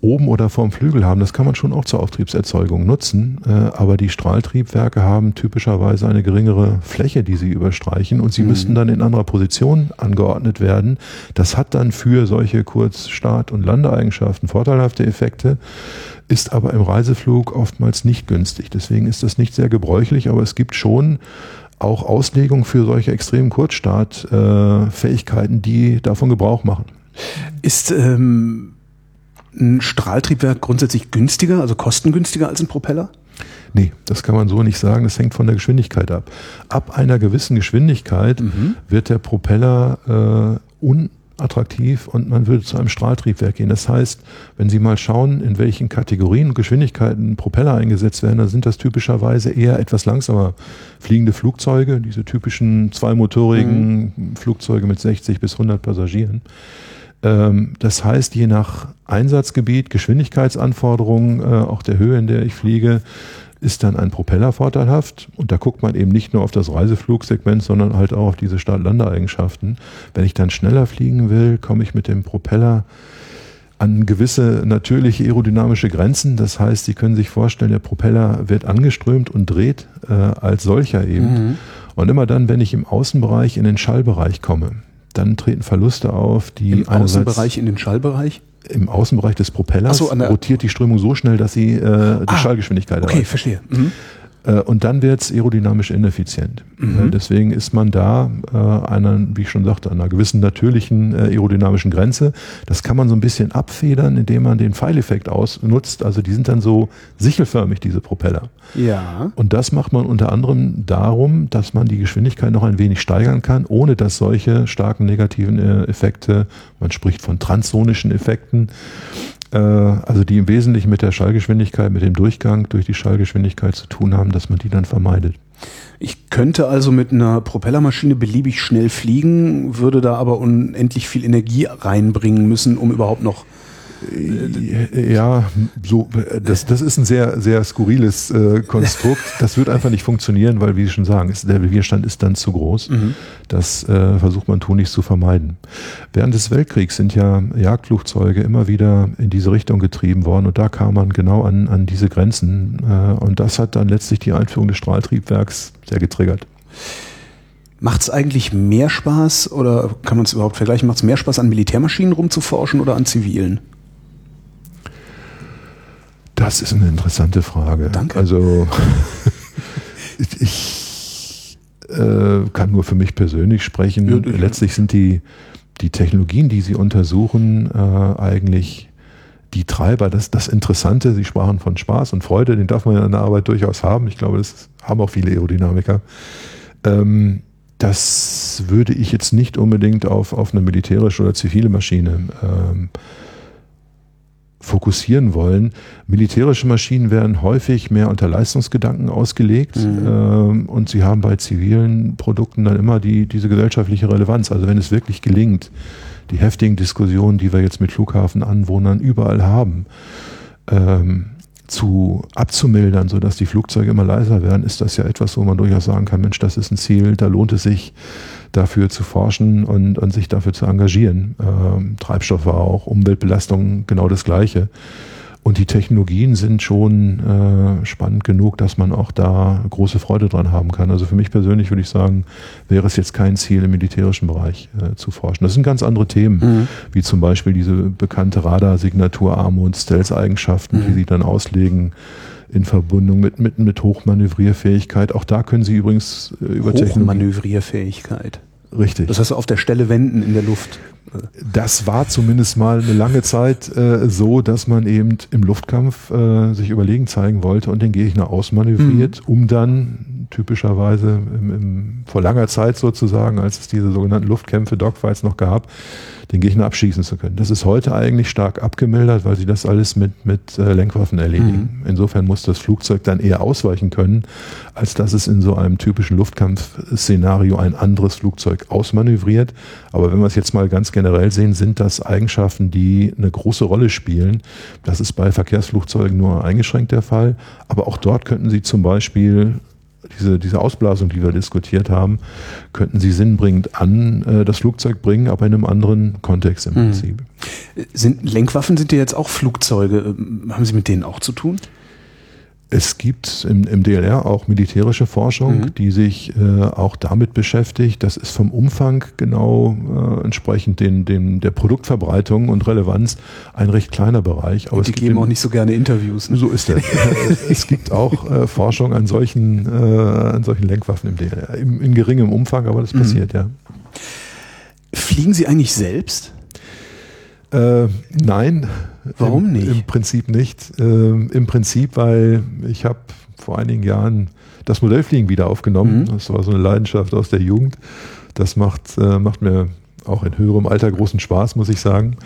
oben oder vorm Flügel haben, das kann man schon auch zur Auftriebserzeugung nutzen. Äh, aber die Strahltriebwerke haben typischerweise eine geringere Fläche, die sie überstreichen und sie mhm. müssten dann in anderer Position angeordnet werden. Das hat dann für solche Kurzstart- und Landeeigenschaften vorteilhafte Effekte, ist aber im Reiseflug oftmals nicht günstig. Deswegen ist das nicht sehr gebräuchlich, aber es gibt schon auch Auslegungen für solche extremen Kurzstartfähigkeiten, die davon Gebrauch machen. Ist ähm ein Strahltriebwerk grundsätzlich günstiger, also kostengünstiger als ein Propeller? Nee, das kann man so nicht sagen. Das hängt von der Geschwindigkeit ab. Ab einer gewissen Geschwindigkeit mhm. wird der Propeller äh, unattraktiv und man würde zu einem Strahltriebwerk gehen. Das heißt, wenn Sie mal schauen, in welchen Kategorien und Geschwindigkeiten Propeller eingesetzt werden, dann sind das typischerweise eher etwas langsamer fliegende Flugzeuge, diese typischen zweimotorigen mhm. Flugzeuge mit 60 bis 100 Passagieren. Ähm, das heißt, je nach Einsatzgebiet, Geschwindigkeitsanforderungen, äh, auch der Höhe, in der ich fliege, ist dann ein Propeller vorteilhaft. Und da guckt man eben nicht nur auf das Reiseflugsegment, sondern halt auch auf diese Start-Landeeigenschaften. Wenn ich dann schneller fliegen will, komme ich mit dem Propeller an gewisse natürliche aerodynamische Grenzen. Das heißt, Sie können sich vorstellen, der Propeller wird angeströmt und dreht äh, als solcher eben. Mhm. Und immer dann, wenn ich im Außenbereich in den Schallbereich komme, dann treten Verluste auf, die Im Außenbereich in den Schallbereich? Im Außenbereich des Propellers so, rotiert die Strömung so schnell, dass sie äh, die ah, Schallgeschwindigkeit erreicht. Okay, verstehe. Mhm. Äh, und dann wird es aerodynamisch ineffizient. Mhm. Äh, deswegen ist man da äh, einer, wie ich schon sagte, einer gewissen natürlichen aerodynamischen Grenze. Das kann man so ein bisschen abfedern, indem man den Pfeileffekt ausnutzt. Also die sind dann so sichelförmig, diese Propeller. Ja. Und das macht man unter anderem darum, dass man die Geschwindigkeit noch ein wenig steigern kann, ohne dass solche starken negativen Effekte, man spricht von transsonischen Effekten, also die im Wesentlichen mit der Schallgeschwindigkeit, mit dem Durchgang durch die Schallgeschwindigkeit zu tun haben, dass man die dann vermeidet. Ich könnte also mit einer Propellermaschine beliebig schnell fliegen, würde da aber unendlich viel Energie reinbringen müssen, um überhaupt noch äh, ja, so, das, das ist ein sehr, sehr skurriles äh, Konstrukt. Das wird einfach nicht funktionieren, weil, wie Sie schon sagen, ist, der Widerstand ist dann zu groß. Mhm. Das äh, versucht man tunlichst zu vermeiden. Während des Weltkriegs sind ja Jagdflugzeuge immer wieder in diese Richtung getrieben worden und da kam man genau an, an diese Grenzen. Äh, und das hat dann letztlich die Einführung des Strahltriebwerks sehr getriggert. Macht es eigentlich mehr Spaß oder kann man es überhaupt vergleichen? Macht es mehr Spaß, an Militärmaschinen rumzuforschen oder an zivilen? Das ist eine interessante Frage. Danke. Also ich äh, kann nur für mich persönlich sprechen. Ja, Letztlich sind die, die Technologien, die Sie untersuchen, äh, eigentlich die Treiber, das, das Interessante, Sie sprachen von Spaß und Freude, den darf man ja in der Arbeit durchaus haben. Ich glaube, das haben auch viele Aerodynamiker. Ähm, das würde ich jetzt nicht unbedingt auf, auf eine militärische oder zivile Maschine ähm, fokussieren wollen. Militärische Maschinen werden häufig mehr unter Leistungsgedanken ausgelegt mhm. ähm, und sie haben bei zivilen Produkten dann immer die, diese gesellschaftliche Relevanz. Also wenn es wirklich gelingt, die heftigen Diskussionen, die wir jetzt mit Flughafenanwohnern überall haben, ähm, zu abzumildern, sodass die Flugzeuge immer leiser werden, ist das ja etwas, wo man durchaus sagen kann, Mensch, das ist ein Ziel, da lohnt es sich, dafür zu forschen und, und sich dafür zu engagieren. Ähm, Treibstoff war auch, Umweltbelastung genau das Gleiche. Und die Technologien sind schon äh, spannend genug, dass man auch da große Freude dran haben kann. Also für mich persönlich würde ich sagen, wäre es jetzt kein Ziel im militärischen Bereich äh, zu forschen. Das sind ganz andere Themen, mhm. wie zum Beispiel diese bekannte Radarsignatur Arme und Stealth-Eigenschaften, mhm. die sie dann auslegen in Verbindung mit, mit, mit Hochmanövrierfähigkeit. Auch da können Sie übrigens äh, über Hochmanövrierfähigkeit. Richtig. Das heißt, auf der Stelle wenden in der Luft. Das war zumindest mal eine lange Zeit äh, so, dass man eben im Luftkampf äh, sich überlegen zeigen wollte und den Gegner ausmanövriert, mhm. um dann typischerweise im, im, vor langer Zeit sozusagen, als es diese sogenannten Luftkämpfe, Dogfights noch gab, den Gegner abschießen zu können. Das ist heute eigentlich stark abgemildert, weil sie das alles mit, mit äh, Lenkwaffen erledigen. Mhm. Insofern muss das Flugzeug dann eher ausweichen können, als dass es in so einem typischen Luftkampfszenario ein anderes Flugzeug ausmanövriert. Aber wenn wir es jetzt mal ganz generell sehen, sind das Eigenschaften, die eine große Rolle spielen. Das ist bei Verkehrsflugzeugen nur eingeschränkt der Fall. Aber auch dort könnten Sie zum Beispiel diese, diese Ausblasung, die wir diskutiert haben, könnten sie sinnbringend an äh, das Flugzeug bringen, aber in einem anderen Kontext im mhm. Prinzip. Sind Lenkwaffen sind ja jetzt auch Flugzeuge. Ähm, haben Sie mit denen auch zu tun? Es gibt im, im DLR auch militärische Forschung, mhm. die sich äh, auch damit beschäftigt. Das ist vom Umfang genau äh, entsprechend den, den, der Produktverbreitung und Relevanz ein recht kleiner Bereich. Aber die geben auch nicht so gerne Interviews. Ne? So ist das. es gibt auch äh, Forschung an solchen, äh, an solchen Lenkwaffen im DLR. Im, in geringem Umfang, aber das mhm. passiert, ja. Fliegen Sie eigentlich selbst? Äh, nein. Warum im, nicht? Im Prinzip nicht. Äh, Im Prinzip, weil ich habe vor einigen Jahren das Modellfliegen wieder aufgenommen. Mhm. Das war so eine Leidenschaft aus der Jugend. Das macht, äh, macht mir auch in höherem Alter großen Spaß, muss ich sagen.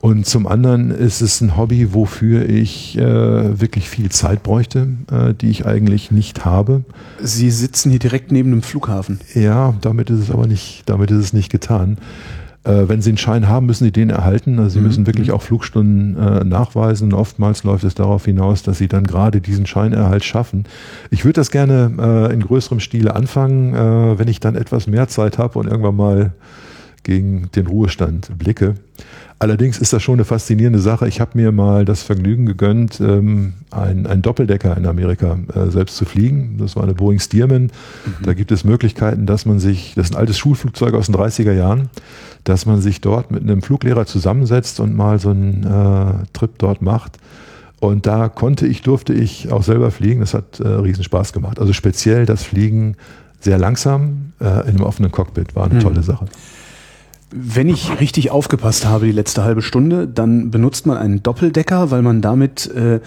Und zum anderen ist es ein Hobby, wofür ich äh, wirklich viel Zeit bräuchte, äh, die ich eigentlich nicht habe. Sie sitzen hier direkt neben dem Flughafen. Ja, damit ist es aber nicht, damit ist es nicht getan. Äh, wenn Sie einen Schein haben, müssen Sie den erhalten. Also Sie Mhm. müssen wirklich auch Flugstunden äh, nachweisen. Oftmals läuft es darauf hinaus, dass Sie dann gerade diesen Scheinerhalt schaffen. Ich würde das gerne äh, in größerem Stile anfangen, äh, wenn ich dann etwas mehr Zeit habe und irgendwann mal gegen den Ruhestand blicke. Allerdings ist das schon eine faszinierende Sache. Ich habe mir mal das Vergnügen gegönnt, ähm, ein, ein Doppeldecker in Amerika äh, selbst zu fliegen. Das war eine Boeing Stearman. Da gibt es Möglichkeiten, dass man sich, das ist ein altes Schulflugzeug aus den 30er Jahren, dass man sich dort mit einem Fluglehrer zusammensetzt und mal so einen äh, Trip dort macht. Und da konnte ich, durfte ich auch selber fliegen. Das hat äh, riesen Spaß gemacht. Also speziell das Fliegen sehr langsam äh, in einem offenen Cockpit war eine Mhm. tolle Sache. Wenn ich richtig aufgepasst habe die letzte halbe Stunde, dann benutzt man einen Doppeldecker, weil man damit äh,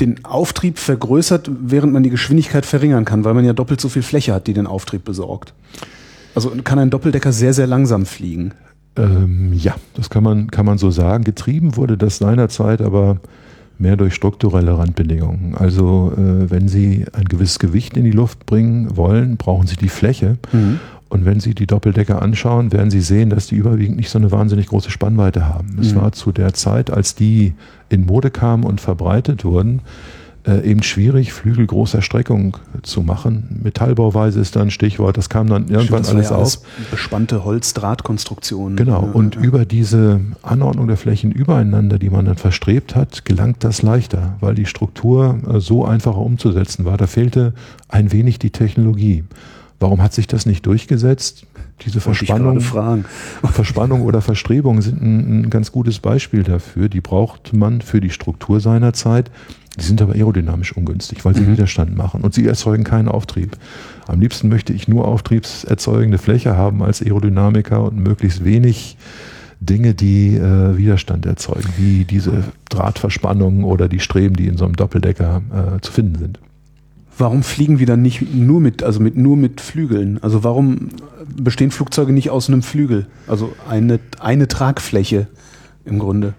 den Auftrieb vergrößert, während man die Geschwindigkeit verringern kann, weil man ja doppelt so viel Fläche hat, die den Auftrieb besorgt. Also kann ein Doppeldecker sehr, sehr langsam fliegen. Ähm, ja, das kann man, kann man so sagen. Getrieben wurde das seinerzeit aber mehr durch strukturelle Randbedingungen. Also äh, wenn Sie ein gewisses Gewicht in die Luft bringen wollen, brauchen Sie die Fläche. Und wenn Sie die Doppeldecker anschauen, werden Sie sehen, dass die überwiegend nicht so eine wahnsinnig große Spannweite haben. Es Mhm. war zu der Zeit, als die in Mode kamen und verbreitet wurden, äh, eben schwierig, Flügel großer Streckung zu machen. Metallbauweise ist da ein Stichwort. Das kam dann irgendwann war alles ja auf. Bespannte Holzdrahtkonstruktionen. Genau, Ja, und ja. über diese Anordnung der Flächen übereinander, die man dann verstrebt hat, gelangt das leichter, weil die Struktur äh, so einfacher umzusetzen war. Da fehlte ein wenig die Technologie. Warum hat sich das nicht durchgesetzt? Diese Verspannung. Verspannung oder Verstrebung sind ein, ein ganz gutes Beispiel dafür. Die braucht man für die Struktur seiner Zeit. Die sind aber aerodynamisch ungünstig, weil sie Mhm. Widerstand machen und sie erzeugen keinen Auftrieb. Am liebsten möchte ich nur auftriebserzeugende Fläche haben als Aerodynamiker und möglichst wenig Dinge, die äh, Widerstand erzeugen, wie diese Drahtverspannungen oder die Streben, die in so einem Doppeldecker äh, zu finden sind. Warum fliegen wir dann nicht nur mit, also mit nur mit Flügeln? Also warum bestehen Flugzeuge nicht aus einem Flügel? Also eine, eine Tragfläche im Grunde.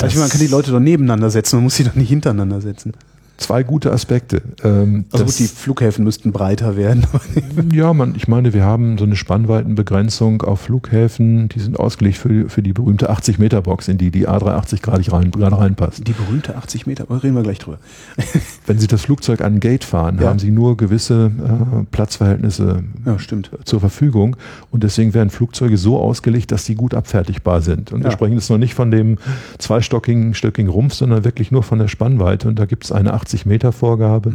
Also ich meine, man kann die Leute doch nebeneinander setzen, man muss sie doch nicht hintereinander setzen. Zwei gute Aspekte. Ähm, Also gut, die Flughäfen müssten breiter werden. Ja, man, ich meine, wir haben so eine Spannweitenbegrenzung auf Flughäfen, die sind ausgelegt für, für die berühmte 80-Meter-Box, in die die A380 gerade rein, gerade reinpasst. Die berühmte 80 Meter, aber reden wir gleich drüber. Wenn Sie das Flugzeug an ein Gate fahren, Ja. haben Sie nur gewisse äh, Platzverhältnisse Ja, stimmt. zur Verfügung und deswegen werden Flugzeuge so ausgelegt, dass sie gut abfertigbar sind. Und wir Ja. sprechen jetzt noch nicht von dem zweistockigen stöckigen Rumpf, sondern wirklich nur von der Spannweite. Und da gibt es eine 80-Meter-Vorgabe,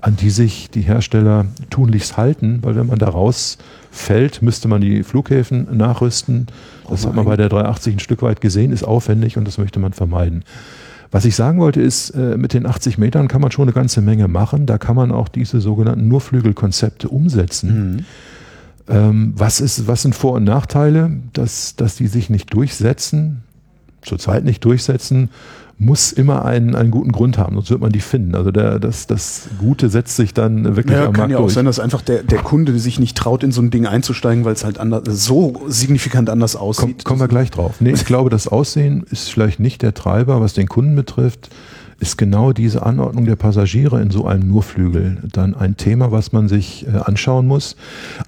an die sich die Hersteller tunlichst halten, weil wenn man da rausfällt, müsste man die Flughäfen nachrüsten. Das Oh hat man bei der 380 ein Stück weit gesehen, ist aufwendig und das möchte man vermeiden. Was ich sagen wollte ist, äh, mit den 80 Metern kann man schon eine ganze Menge machen. Da kann man auch diese sogenannten Nurflügelkonzepte umsetzen. Ähm, was, ist, was sind Vor- und Nachteile? Dass, dass die sich nicht durchsetzen, zurzeit nicht durchsetzen, muss immer einen, einen guten Grund haben, sonst wird man die finden. Also der, das, das Gute setzt sich dann wirklich Ja, am kann Markt ja auch sein, dass einfach der, der Kunde sich nicht traut, in so ein Ding einzusteigen, weil es halt anders, so signifikant anders Komm, aussieht. kommen wir gleich drauf. Nee, ich glaube, das Aussehen ist vielleicht nicht der Treiber, was den Kunden betrifft, ist genau diese Anordnung der Passagiere in so einem Nurflügel dann ein Thema, was man sich äh, anschauen muss.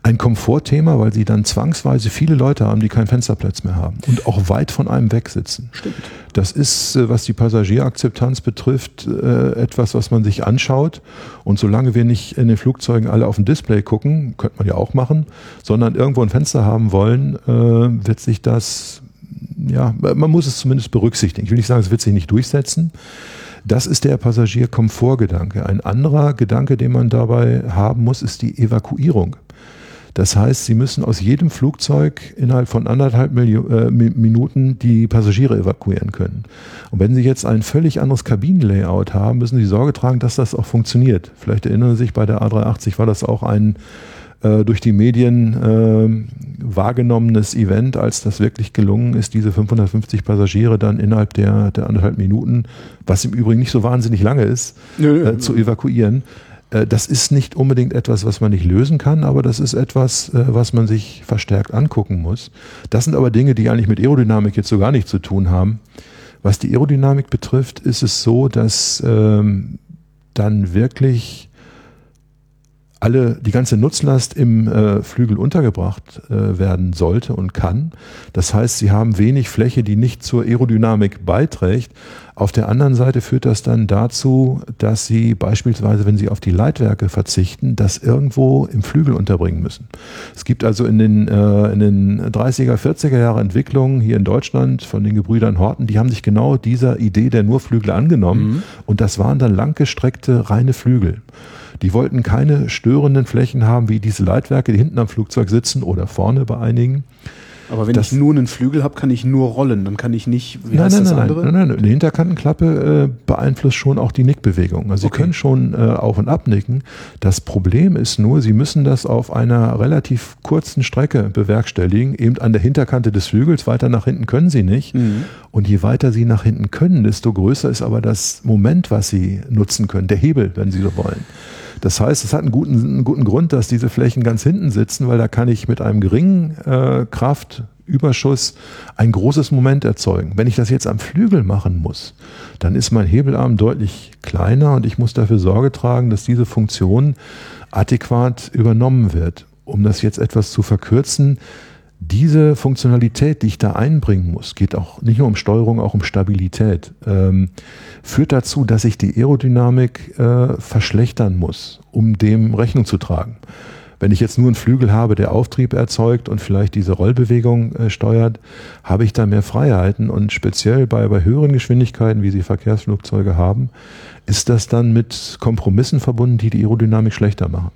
Ein Komfortthema, weil sie dann zwangsweise viele Leute haben, die keinen Fensterplatz mehr haben und auch weit von einem weg sitzen. Stimmt. Das ist, äh, was die Passagierakzeptanz betrifft, äh, etwas, was man sich anschaut. Und solange wir nicht in den Flugzeugen alle auf ein Display gucken, könnte man ja auch machen, sondern irgendwo ein Fenster haben wollen, wird sich das, ja, man muss es zumindest berücksichtigen. Ich will nicht sagen, es wird sich nicht durchsetzen. Das ist der Passagierkomfortgedanke. Ein anderer Gedanke, den man dabei haben muss, ist die Evakuierung. Das heißt, Sie müssen aus jedem Flugzeug innerhalb von anderthalb Milio äh, Mi- Minuten die Passagiere evakuieren können. Und wenn Sie jetzt ein völlig anderes Kabinenlayout haben, müssen Sie Sorge tragen, dass das auch funktioniert. Vielleicht erinnern Sie sich, bei der A380 war das auch ein äh, durch die Medien äh, wahrgenommenes Event, als das wirklich gelungen ist, diese 550 Passagiere dann innerhalb der, der anderthalb Minuten, was im Übrigen nicht so wahnsinnig lange ist, äh, zu evakuieren. Äh, Das ist nicht unbedingt etwas, was man nicht lösen kann, aber das ist etwas, äh, was man sich verstärkt angucken muss. Das sind aber Dinge, die eigentlich mit Aerodynamik jetzt so gar nichts zu tun haben. Was die Aerodynamik betrifft, ist es so, dass ähm, dann wirklich alle, die ganze Nutzlast im äh, Flügel untergebracht äh, werden sollte und kann. Das heißt, sie haben wenig Fläche, die nicht zur Aerodynamik beiträgt. Auf der anderen Seite führt das dann dazu, dass sie beispielsweise, wenn sie auf die Leitwerke verzichten, das irgendwo im Flügel unterbringen müssen. Es gibt also in den, äh, in den 30er, 40er Jahre Entwicklungen hier in Deutschland von den Gebrüdern Horten, die haben sich genau dieser Idee der Nurflügel angenommen mhm. und das waren dann langgestreckte reine Flügel. Die wollten keine störenden Flächen haben, wie diese Leitwerke, die hinten am Flugzeug sitzen oder vorne bei einigen. Aber wenn das, ich nur einen Flügel habe, kann ich nur rollen. Dann kann ich nicht. Wie nein, nein, das nein, andere? nein, nein, nein. Eine Hinterkantenklappe äh, beeinflusst schon auch die Nickbewegung. Also okay. Sie können schon äh, auf und ab nicken. Das Problem ist nur, Sie müssen das auf einer relativ kurzen Strecke bewerkstelligen, eben an der Hinterkante des Flügels. Weiter nach hinten können Sie nicht. Mhm. Und je weiter Sie nach hinten können, desto größer ist aber das Moment, was Sie nutzen können, der Hebel, wenn Sie so wollen. Das heißt, es hat einen guten, einen guten Grund, dass diese Flächen ganz hinten sitzen, weil da kann ich mit einem geringen äh, Kraftüberschuss ein großes Moment erzeugen. Wenn ich das jetzt am Flügel machen muss, dann ist mein Hebelarm deutlich kleiner und ich muss dafür Sorge tragen, dass diese Funktion adäquat übernommen wird. Um das jetzt etwas zu verkürzen, diese Funktionalität, die ich da einbringen muss, geht auch nicht nur um Steuerung, auch um Stabilität, ähm, führt dazu, dass ich die Aerodynamik äh, verschlechtern muss, um dem Rechnung zu tragen. Wenn ich jetzt nur einen Flügel habe, der Auftrieb erzeugt und vielleicht diese Rollbewegung äh, steuert, habe ich da mehr Freiheiten und speziell bei, bei höheren Geschwindigkeiten, wie sie Verkehrsflugzeuge haben, ist das dann mit Kompromissen verbunden, die die Aerodynamik schlechter machen.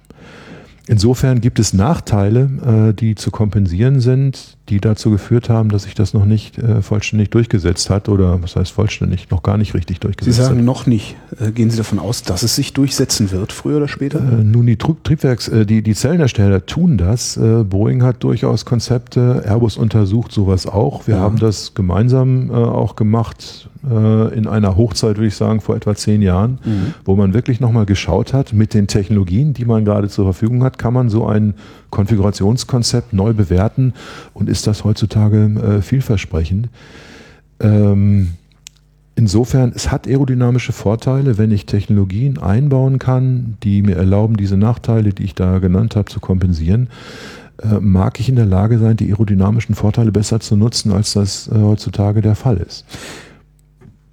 Insofern gibt es Nachteile, äh, die zu kompensieren sind, die dazu geführt haben, dass sich das noch nicht äh, vollständig durchgesetzt hat oder was heißt vollständig, noch gar nicht richtig durchgesetzt hat. Sie sagen hat. noch nicht. Äh, gehen Sie davon aus, dass es sich durchsetzen wird, früher oder später? Nun, die Triebwerks, äh, die, die Zellenhersteller tun das. Boeing hat durchaus Konzepte, Airbus untersucht sowas auch. Wir ja. haben das gemeinsam auch gemacht äh, in einer Hochzeit, würde ich sagen, vor etwa zehn Jahren, mhm. wo man wirklich nochmal geschaut hat, mit den Technologien, die man gerade zur Verfügung hat, kann man so ein Konfigurationskonzept neu bewerten und ist das heutzutage äh, vielversprechend. Ähm, insofern, es hat aerodynamische Vorteile, wenn ich Technologien einbauen kann, die mir erlauben, diese Nachteile, die ich da genannt habe, zu kompensieren äh, mag ich in der Lage sein, die aerodynamischen Vorteile besser zu nutzen, als das äh, heutzutage der Fall ist.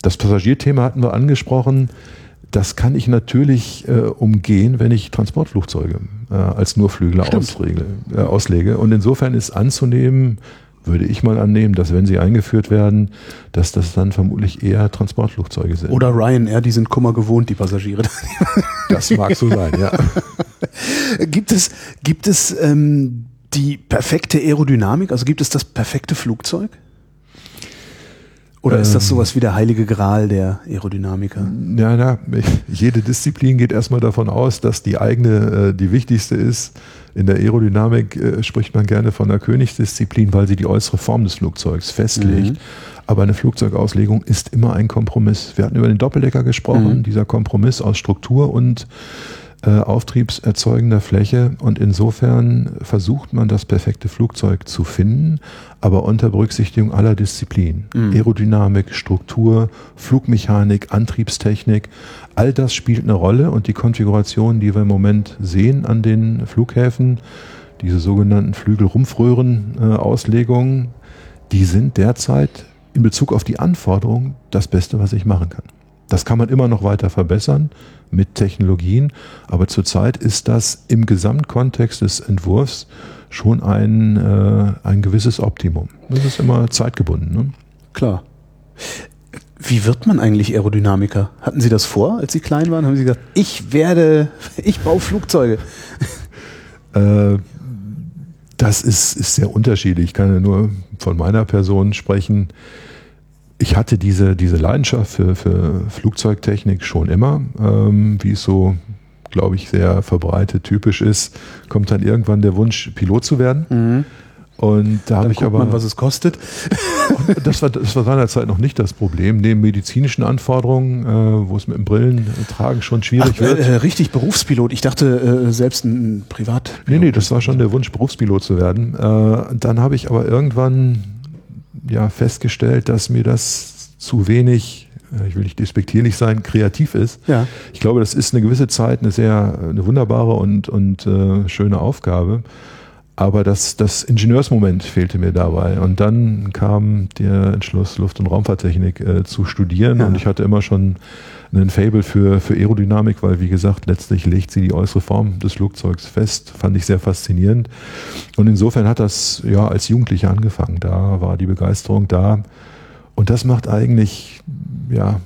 Das Passagierthema hatten wir angesprochen. Das kann ich natürlich äh, umgehen, wenn ich Transportflugzeuge äh, als Nurflügler ausregle, äh, auslege. Und insofern ist anzunehmen, würde ich mal annehmen, dass wenn sie eingeführt werden, dass das dann vermutlich eher Transportflugzeuge sind. Oder Ryanair, die sind Kummer gewohnt, die Passagiere. Das mag so sein, ja. gibt es, gibt es ähm, die perfekte Aerodynamik? Also gibt es das perfekte Flugzeug? Oder ist das ähm. sowas wie der heilige Gral der Aerodynamiker? Ja, na, jede Disziplin geht erstmal davon aus, dass die eigene äh, die wichtigste ist. In der Aerodynamik äh, spricht man gerne von einer Königsdisziplin, weil sie die äußere Form des Flugzeugs festlegt. Mhm. Aber eine Flugzeugauslegung ist immer ein Kompromiss. Wir hatten über den Doppeldecker gesprochen, mhm. dieser Kompromiss aus Struktur und äh, auftriebserzeugender Fläche und insofern versucht man das perfekte Flugzeug zu finden, aber unter Berücksichtigung aller Disziplinen. Mhm. Aerodynamik, Struktur, Flugmechanik, Antriebstechnik, all das spielt eine Rolle und die Konfiguration, die wir im Moment sehen an den Flughäfen, diese sogenannten Flügelrumpfröhren-Auslegungen, die sind derzeit in Bezug auf die Anforderungen das Beste, was ich machen kann. Das kann man immer noch weiter verbessern mit Technologien, aber zurzeit ist das im Gesamtkontext des Entwurfs schon ein, äh, ein gewisses Optimum. Das ist immer zeitgebunden. Ne? Klar. Wie wird man eigentlich Aerodynamiker? Hatten Sie das vor, als Sie klein waren? Haben Sie gesagt, ich werde, ich baue Flugzeuge? Äh, das ist, ist sehr unterschiedlich. Ich kann ja nur von meiner Person sprechen ich hatte diese, diese Leidenschaft für, für Flugzeugtechnik schon immer, ähm, wie es so, glaube ich, sehr verbreitet, typisch ist, kommt dann irgendwann der Wunsch, Pilot zu werden. Mhm. Und da habe ich aber. Man, was es kostet. das war, das war seinerzeit noch nicht das Problem. Neben medizinischen Anforderungen, äh, wo es mit dem Brillentragen schon schwierig Ach, wird. Äh, richtig Berufspilot. Ich dachte äh, selbst ein Privat. Nee, nee, das war schon der Wunsch, Berufspilot zu werden. Äh, dann habe ich aber irgendwann ja festgestellt, dass mir das zu wenig ich will nicht despektierlich sein, kreativ ist. Ja. Ich glaube, das ist eine gewisse Zeit eine sehr, eine wunderbare und, und äh, schöne Aufgabe. Aber das, das Ingenieursmoment fehlte mir dabei. Und dann kam der Entschluss, Luft- und Raumfahrttechnik äh, zu studieren. Ja. Und ich hatte immer schon einen Fable für, für Aerodynamik, weil, wie gesagt, letztlich legt sie die äußere Form des Flugzeugs fest. Fand ich sehr faszinierend. Und insofern hat das ja als Jugendlicher angefangen. Da war die Begeisterung da. Und das macht eigentlich, ja,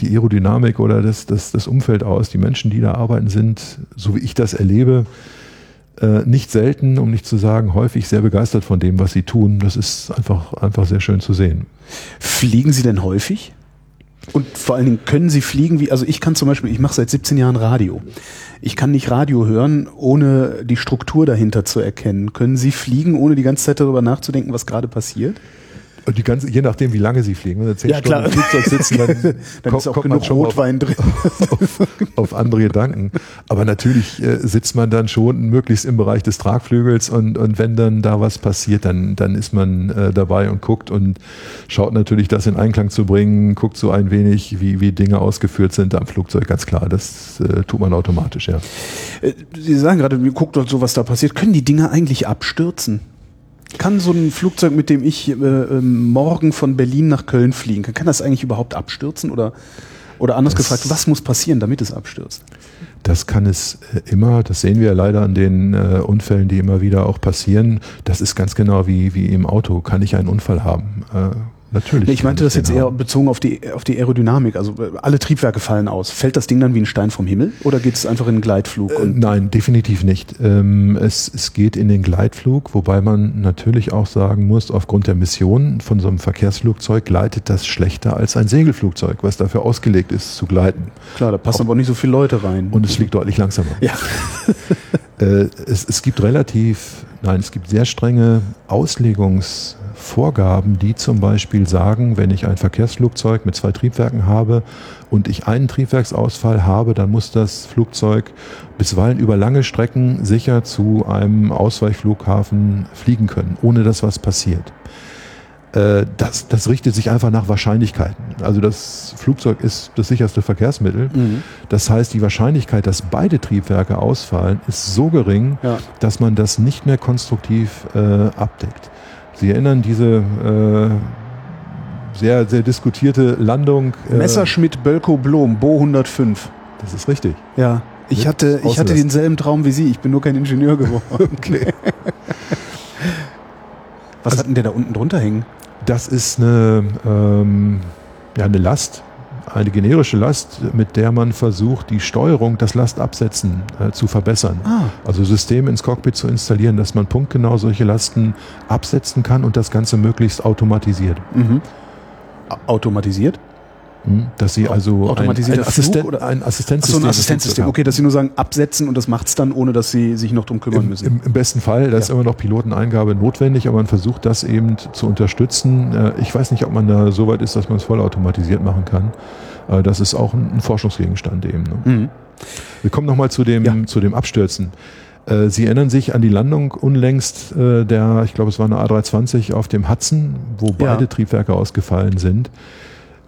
die Aerodynamik oder das, das, das Umfeld aus. Die Menschen, die da arbeiten, sind, so wie ich das erlebe, äh, nicht selten, um nicht zu sagen häufig, sehr begeistert von dem, was sie tun. Das ist einfach, einfach sehr schön zu sehen. Fliegen Sie denn häufig? Und vor allen Dingen können Sie fliegen wie, also ich kann zum Beispiel, ich mache seit 17 Jahren Radio. Ich kann nicht Radio hören, ohne die Struktur dahinter zu erkennen. Können Sie fliegen, ohne die ganze Zeit darüber nachzudenken, was gerade passiert? Und die ganze, je nachdem, wie lange sie fliegen. Wenn sie zehn Ja, Stunden klar. im Flugzeug sitzen, dann, Dann kommt, ist auch genug Rotwein drin. auf, auf, auf andere Gedanken. Aber natürlich äh, sitzt man dann schon möglichst im Bereich des Tragflügels und, und wenn dann da was passiert, dann, dann ist man äh, dabei und guckt und schaut natürlich, das in Einklang zu bringen, guckt so ein wenig, wie, wie Dinge ausgeführt sind am Flugzeug, ganz klar. Das äh, tut man automatisch, ja. Äh, Sie sagen gerade, guckt dort so, was da passiert. Können die Dinger eigentlich abstürzen? Kann so ein Flugzeug, mit dem ich äh, ähm, morgen von Berlin nach Köln fliegen, kann, kann das eigentlich überhaupt abstürzen? Oder, oder anders Das- gefragt, was muss passieren, damit es abstürzt? Das kann es äh, immer, das sehen wir leider an den äh, Unfällen, die immer wieder auch passieren. Das ist ganz genau wie, wie im Auto. Kann ich einen Unfall haben? Äh, natürlich. Nee, ich meinte das den jetzt eher haben. bezogen auf die, auf die Aerodynamik. Also äh, alle Triebwerke fallen aus. Fällt das Ding dann wie ein Stein vom Himmel oder geht es einfach in einen Gleitflug? Äh, Nein, definitiv nicht. Ähm, es, es geht in den Gleitflug, wobei man natürlich auch sagen muss, aufgrund der Mission von so einem Verkehrsflugzeug gleitet das schlechter als ein Segelflugzeug, was dafür ausgelegt ist zu gleiten. klar, da passen aber auch nicht so viele Leute rein. Und es fliegt deutlich langsamer. ja. Äh, es, es gibt relativ, nein, es gibt sehr strenge Auslegungsvorgaben, die zum Beispiel sagen, wenn ich ein Verkehrsflugzeug mit zwei Triebwerken habe und ich einen Triebwerksausfall habe, dann muss das Flugzeug bisweilen über lange Strecken sicher zu einem Ausweichflughafen fliegen können, ohne dass was passiert. Äh, Das, das richtet sich einfach nach Wahrscheinlichkeiten. Also das Flugzeug ist das sicherste Verkehrsmittel. Mhm. Das heißt, die Wahrscheinlichkeit, dass beide Triebwerke ausfallen, ist so gering, Ja. dass man das nicht mehr konstruktiv äh, abdeckt. Sie erinnern diese äh, sehr, sehr diskutierte Landung. Äh, Messerschmitt, Bölkow, Blom, Bo 105. Das ist richtig. Ja. Ich hatte, ich hatte denselben Traum wie Sie. Ich bin nur kein Ingenieur geworden. Okay. Was hat denn der da unten drunter hängen? Das ist eine, ähm, ja, eine Last, eine generische Last, mit der man versucht, die Steuerung, das Lastabsetzen äh, zu verbessern. Ah. Also Systeme ins Cockpit zu installieren, dass man punktgenau solche Lasten absetzen kann und das Ganze möglichst automatisiert. Mhm. Automatisiert? Hm? Dass sie also Automatisierter ein, ein, Assisten oder- ein Assistenzsystem. ein Assistenzsystem. Okay, dass Sie nur sagen, absetzen und das macht's dann, ohne dass Sie sich noch drum kümmern Im, müssen. im, Im besten Fall, da ist Ja. immer noch Piloteneingabe notwendig, aber man versucht das eben zu unterstützen. Äh, Ich weiß nicht, ob man da so weit ist, dass man es vollautomatisiert machen kann. Äh, Das ist auch ein Forschungsgegenstand eben. ne? Mhm. Wir kommen nochmal zu dem, Ja. zu dem Abstürzen. Äh, Sie erinnern sich an die Landung unlängst der, ich glaube es war eine A320 auf dem Hudson, wo Ja. beide Triebwerke ausgefallen sind.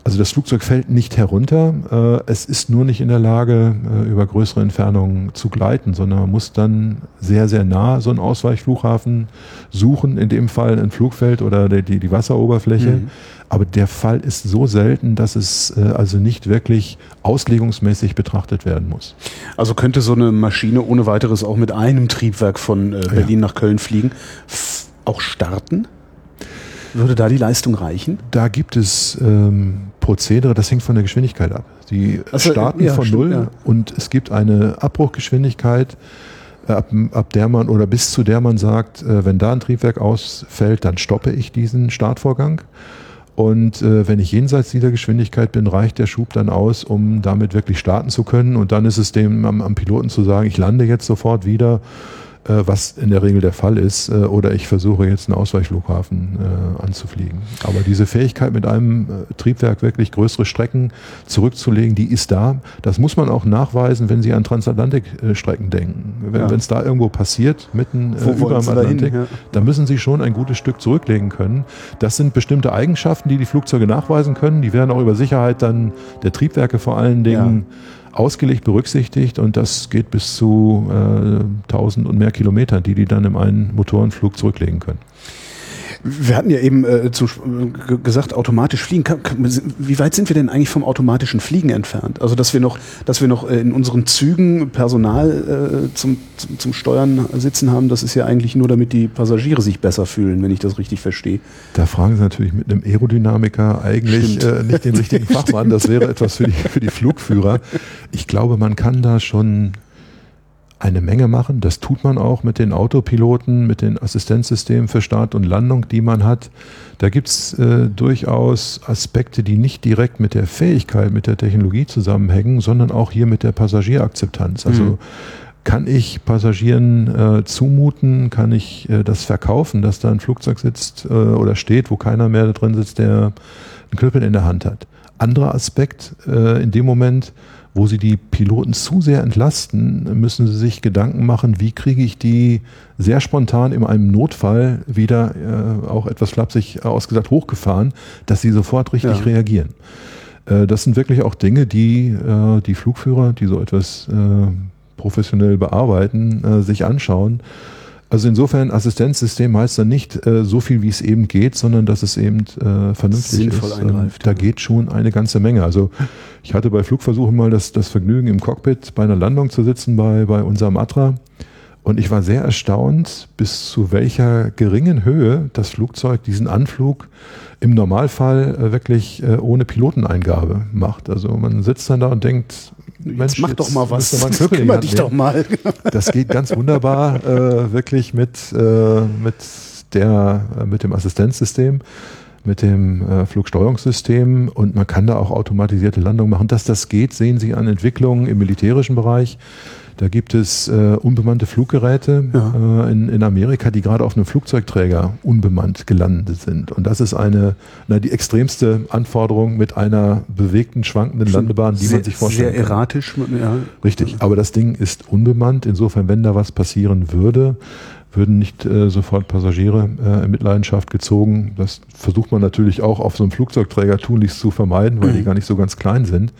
Also das Flugzeug fällt nicht herunter, äh, es ist nur nicht in der Lage, äh, über größere Entfernungen zu gleiten, sondern man muss dann sehr, sehr nah so einen Ausweichflughafen suchen, in dem Fall ein Flugfeld oder die, die, Wasseroberfläche. Mhm. Aber der Fall ist so selten, dass es äh, also nicht wirklich auslegungsmäßig betrachtet werden muss. Also könnte so eine Maschine ohne weiteres auch mit einem Triebwerk von Berlin nach Köln fliegen, f auch starten? Würde da die Leistung reichen? Da gibt es ähm, Prozedere, das hängt von der Geschwindigkeit ab. Die Ach so, starten ja, von null ja. und es gibt eine Abbruchgeschwindigkeit, äh, ab, ab der man oder bis zu der man sagt, äh, wenn da ein Triebwerk ausfällt, dann stoppe ich diesen Startvorgang. Und äh, wenn ich jenseits dieser Geschwindigkeit bin, reicht der Schub dann aus, um damit wirklich starten zu können. Und dann ist es dem am, am Piloten zu sagen, ich lande jetzt sofort wieder was in der Regel der Fall ist, äh, oder ich versuche jetzt einen Ausweichflughafen äh, anzufliegen. Aber diese Fähigkeit mit einem Triebwerk wirklich größere Strecken zurückzulegen, die ist da. Das muss man auch nachweisen, wenn Sie an Transatlantikstrecken denken. Wenn ja. es da irgendwo passiert, mitten äh, über dem Atlantik, ja. dann müssen Sie schon ein gutes Stück zurücklegen können. Das sind bestimmte Eigenschaften, die die Flugzeuge nachweisen können. Die werden auch über Sicherheit dann der Triebwerke vor allen Dingen ja ausgelegt, berücksichtigt und das geht bis zu äh, 1000 und mehr Kilometern, die die dann im einen Motorenflug zurücklegen können. Wir hatten ja eben äh, zu, äh, gesagt, automatisch fliegen. Wie weit sind wir denn eigentlich vom automatischen Fliegen entfernt? Also dass wir noch, dass wir noch äh, in unseren Zügen Personal äh, zum, zum, zum Steuern sitzen haben, das ist ja eigentlich nur, damit die Passagiere sich besser fühlen, wenn ich das richtig verstehe. Da fragen Sie natürlich mit einem Aerodynamiker eigentlich äh, nicht den richtigen Fachmann. Das wäre etwas für die, für die Flugführer. Ich glaube, man kann da schon eine Menge machen. Das tut man auch mit den Autopiloten, mit den Assistenzsystemen für Start und Landung, die man hat. Da gibt es äh, durchaus Aspekte, die nicht direkt mit der Fähigkeit, mit der Technologie zusammenhängen, sondern auch hier mit der Passagierakzeptanz. Also mhm. kann ich Passagieren äh, zumuten, kann ich äh, das verkaufen, dass da ein Flugzeug sitzt äh, oder steht, wo keiner mehr da drin sitzt, der einen Knüppel in der Hand hat. Anderer Aspekt äh, in dem Moment, wo sie die Piloten zu sehr entlasten, müssen sie sich Gedanken machen, wie kriege ich die sehr spontan in einem Notfall wieder äh, auch etwas flapsig ausgesagt hochgefahren, dass sie sofort richtig ja. reagieren. Äh, das sind wirklich auch Dinge, die äh, die Flugführer, die so etwas äh, professionell bearbeiten, äh, sich anschauen also insofern Assistenzsystem heißt dann nicht äh, so viel, wie es eben geht, sondern dass es eben äh, vernünftig Sinnvoll ist. Eingreift, da ja. geht schon eine ganze Menge. Also ich hatte bei Flugversuchen mal das, das Vergnügen, im Cockpit bei einer Landung zu sitzen bei, bei unserem Atra. Und ich war sehr erstaunt, bis zu welcher geringen Höhe das Flugzeug diesen Anflug im Normalfall äh, wirklich äh, ohne Piloteneingabe macht. Also man sitzt dann da und denkt, Mensch, mach doch mal was. Mal Kümmere dich doch mal. Das geht ganz wunderbar, äh, wirklich mit, äh, mit, der, äh, mit dem Assistenzsystem, mit dem äh, Flugsteuerungssystem und man kann da auch automatisierte Landungen machen. Dass das geht, sehen Sie an Entwicklungen im militärischen Bereich. Da gibt es äh, unbemannte Fluggeräte ja. äh, in, in Amerika, die gerade auf einem Flugzeugträger unbemannt gelandet sind. Und das ist eine, na, die extremste Anforderung mit einer bewegten, schwankenden Landebahn, die sehr, man sich vorstellen sehr kann. Sehr erratisch. Ja. Richtig, aber das Ding ist unbemannt. Insofern, wenn da was passieren würde, würden nicht äh, sofort Passagiere äh, in Mitleidenschaft gezogen. Das versucht man natürlich auch auf so einem Flugzeugträger tunlichst zu vermeiden, weil mhm. die gar nicht so ganz klein sind.